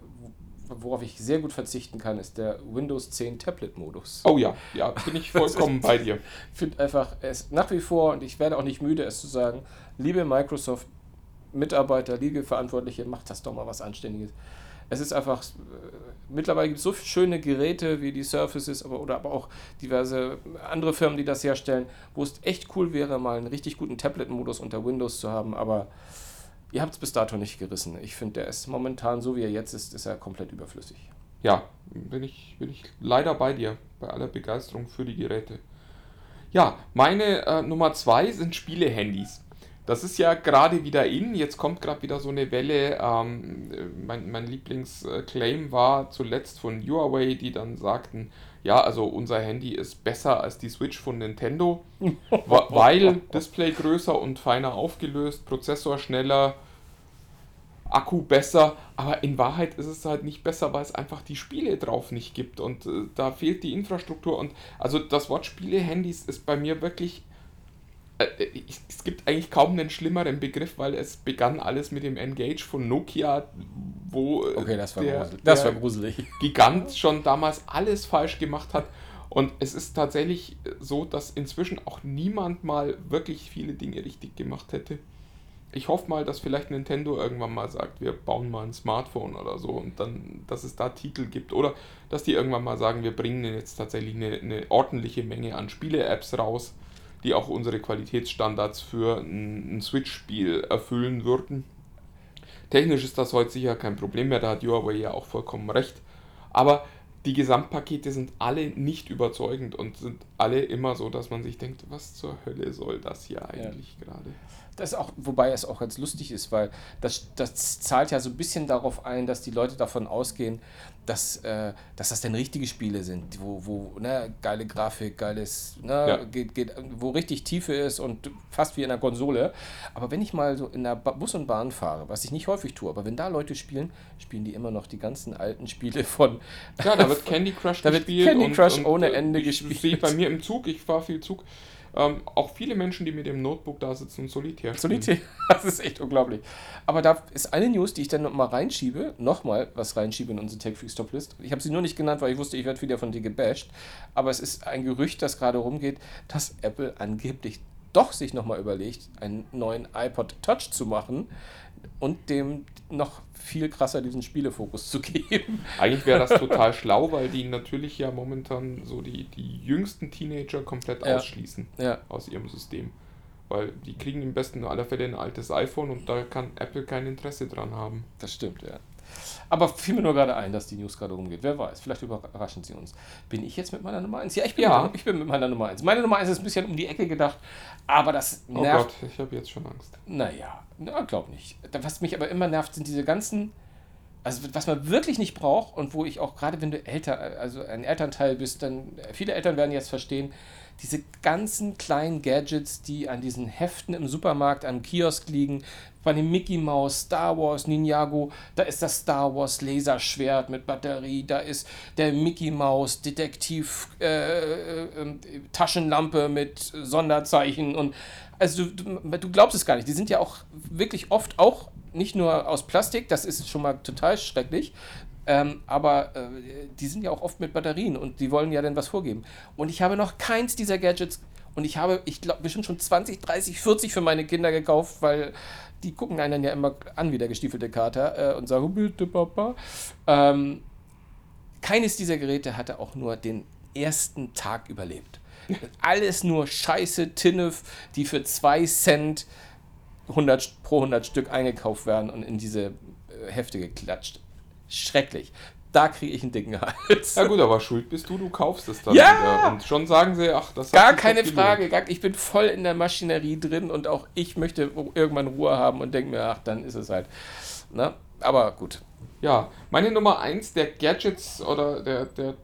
worauf ich sehr gut verzichten kann, ist der Windows 10 Tablet-Modus. Oh ja, ja, bin ich vollkommen bei dir. Ich finde einfach, es nach wie vor, und ich werde auch nicht müde, es zu sagen, liebe Microsoft Mitarbeiter, liebe Verantwortliche, macht das doch mal was Anständiges. Es ist einfach, äh, mittlerweile gibt es so schöne Geräte wie die Surfaces aber, oder aber auch diverse andere Firmen, die das herstellen, wo es echt cool wäre, mal einen richtig guten Tablet-Modus unter Windows zu haben, aber ihr habt es bis dato nicht gerissen. Ich finde, der ist momentan, so wie er jetzt ist, ist er komplett überflüssig. Ja, bin ich, bin ich leider bei dir, bei aller Begeisterung für die Geräte. Ja, meine äh, Nummer zwei sind Spiele-Handys. Das ist ja gerade wieder in, jetzt kommt gerade wieder so eine Welle. Ähm, äh, mein mein Lieblingsclaim war zuletzt von Huawei, die dann sagten, ja, also unser Handy ist besser als die Switch von Nintendo, weil Display größer und feiner aufgelöst, Prozessor schneller, Akku besser, aber in Wahrheit ist es halt nicht besser, weil es einfach die Spiele drauf nicht gibt. Und äh, da fehlt die Infrastruktur. Und also das Wort Spiele-Handys ist bei mir wirklich ich, es gibt eigentlich kaum einen schlimmeren Begriff, weil es begann alles mit dem Engage von Nokia, wo äh, Okay, das war, der, gruselig. Das war gruselig. Gigant schon damals alles falsch gemacht hat. Und es ist tatsächlich so, dass inzwischen auch niemand mal wirklich viele Dinge richtig gemacht hätte. Ich hoffe mal, dass vielleicht Nintendo irgendwann mal sagt, wir bauen mal ein Smartphone oder so und dann, dass es da Titel gibt. Oder dass die irgendwann mal sagen, wir bringen jetzt tatsächlich eine, eine ordentliche Menge an Spiele-Apps raus, die auch unsere Qualitätsstandards für ein, Switch-Spiel erfüllen würden. Technisch ist das heute sicher kein Problem mehr, da hat Huawei ja auch vollkommen recht. Aber die Gesamtpakete sind alle nicht überzeugend und sind alle immer so, dass man sich denkt, was zur Hölle soll das hier eigentlich gerade? Das ist auch, wobei es auch ganz lustig ist, weil das, das zahlt ja so ein bisschen darauf ein, dass die Leute davon ausgehen, dass, äh, dass das denn richtige Spiele sind, wo, wo ne, geile Grafik, geiles, ne, Ja. geht, geht, wo richtig Tiefe ist und fast wie in einer Konsole. Aber wenn ich mal so in der Bus und Bahn fahre, was ich nicht häufig tue, aber wenn da Leute spielen, spielen die immer noch die ganzen alten Spiele von. Ja, da wird Candy Crush Da wird gespielt. Candy Crush ohne äh, Ende ich gespielt. sehe bei mir im Zug, ich fahre viel Zug, ähm, auch viele Menschen, die mit dem Notebook da sitzen und Solitär spielen. Solitär, das ist echt unglaublich. Aber da ist eine News, die ich dann nochmal reinschiebe, nochmal was reinschiebe in unsere Tech Freaks Top List. Ich habe sie nur nicht genannt, weil ich wusste, ich werde wieder von dir gebasht. Aber es ist ein Gerücht, das gerade rumgeht, dass Apple angeblich doch sich nochmal überlegt, einen neuen iPod Touch zu machen und dem noch viel krasser diesen Spielefokus zu geben. Eigentlich wäre das total schlau, weil die natürlich ja momentan so die, die jüngsten Teenager komplett Ja. ausschließen Ja, aus ihrem System. Weil die kriegen im besten aller Fälle ein altes iPhone und da kann Apple kein Interesse dran haben. das stimmt, ja. Aber fiel mir nur gerade ein, dass die News gerade rumgeht. Wer weiß, vielleicht überraschen sie uns. Bin ich jetzt mit meiner Nummer 1? Ja, ich bin, Ja. Mit, ich bin mit meiner Nummer 1. Meine Nummer 1 ist ein bisschen um die Ecke gedacht, aber das Oh nervt. Gott, ich habe jetzt schon Angst. Naja, na, glaub nicht. Was mich aber immer nervt, sind diese ganzen, also was man wirklich nicht braucht und wo ich auch gerade, wenn du älter, also ein Elternteil bist, dann, viele Eltern werden jetzt verstehen, diese ganzen kleinen Gadgets, die an diesen Heften im Supermarkt, am Kiosk liegen, bei dem Mickey Mouse, Star Wars, Ninjago, da ist das Star Wars Laserschwert mit Batterie, da ist der Mickey Mouse Detektiv äh, äh, Taschenlampe mit Sonderzeichen und also du, du glaubst es gar nicht. Die sind ja auch wirklich oft auch nicht nur aus Plastik, das ist schon mal total schrecklich, ähm, aber äh, die sind ja auch oft mit Batterien und die wollen ja dann was vorgeben. Und ich habe noch keins dieser Gadgets und ich habe, ich glaube, bestimmt schon 20, 30, 40 für meine Kinder gekauft, weil die gucken einen dann ja immer an wie der gestiefelte Kater äh, und sagen, bitte Papa. Ähm, keines dieser Geräte hatte auch nur den ersten Tag überlebt. Alles nur scheiße Tinnef, die für 2 Cent 100, pro 100 Stück eingekauft werden und in diese äh, Hefte geklatscht. Schrecklich. Da kriege ich einen dicken Hals. Ja gut, aber schuld bist du, du kaufst es dann Ja! wieder. Und schon sagen sie, ach, das hat Gar keine Frage. Gar, ich bin voll in der Maschinerie drin und auch ich möchte irgendwann Ruhe haben und denke mir, ach, dann ist es halt. Na? Aber gut. Ja, meine Nummer eins der Gadgets oder der, der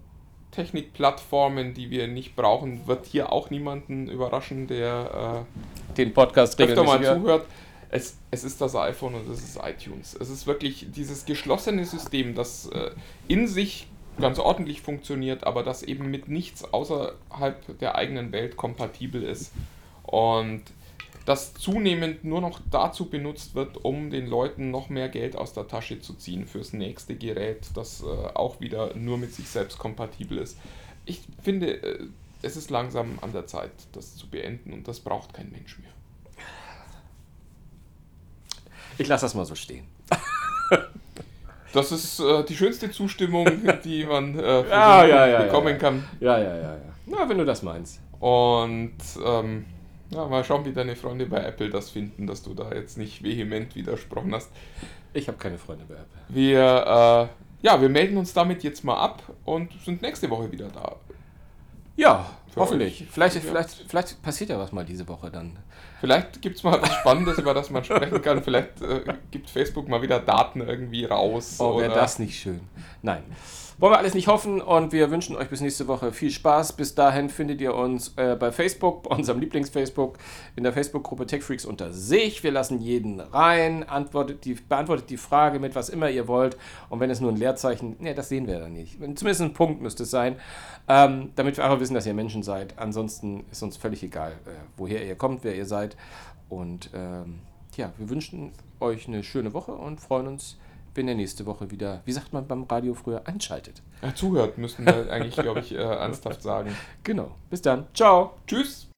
Technikplattformen, die wir nicht brauchen, wird hier auch niemanden überraschen, der Den Podcast äh, öfter mal regelmäßig. zuhört. Es, es ist das iPhone und es ist iTunes. Es ist wirklich dieses geschlossene System, das äh, in sich ganz ordentlich funktioniert, aber das eben mit nichts außerhalb der eigenen Welt kompatibel ist. Und das zunehmend nur noch dazu benutzt wird, um den Leuten noch mehr Geld aus der Tasche zu ziehen fürs nächste Gerät, das äh, auch wieder nur mit sich selbst kompatibel ist. Ich finde, äh, es ist langsam an der Zeit, das zu beenden und das braucht kein Mensch mehr. Ich lasse das mal so stehen. Das ist äh, die schönste Zustimmung, die man äh, Ja, ja, ja, bekommen kann. Ja, ja, ja, ja. Na, wenn du das meinst. Und ähm, mal schauen, wie deine Freunde bei Apple das finden, dass du da jetzt nicht vehement widersprochen hast. Ich habe keine Freunde bei Apple. Wir, äh, ja, wir melden uns damit jetzt mal ab und sind nächste Woche wieder da. Ja, Für hoffentlich. euch. Vielleicht, Ja. vielleicht, vielleicht passiert ja was mal diese Woche dann. Vielleicht gibt es mal was Spannendes, über das man sprechen kann. Vielleicht äh, gibt Facebook mal wieder Daten irgendwie raus. Oh, wäre das nicht schön. Nein. Wollen wir alles nicht hoffen und wir wünschen euch bis nächste Woche viel Spaß. Bis dahin findet ihr uns äh, bei Facebook, bei unserem Lieblings-Facebook, in der Facebook-Gruppe TechFreaks unter sich. Wir lassen jeden rein, die, beantwortet die Frage mit was immer ihr wollt. Und wenn es nur ein Leerzeichen, ne, das sehen wir dann nicht. Zumindest ein Punkt müsste es sein, ähm, damit wir einfach wissen, dass ihr Menschen seid. Ansonsten ist uns völlig egal, äh, woher ihr kommt, wer ihr seid. Und ähm, ja, wir wünschen euch eine schöne Woche und freuen uns, wenn ihr nächste Woche wieder, wie sagt man beim Radio früher, einschaltet. Ja, zuhört, müssen wir eigentlich, glaube ich, äh, ernsthaft sagen. Genau. Bis dann. Ciao. Tschüss!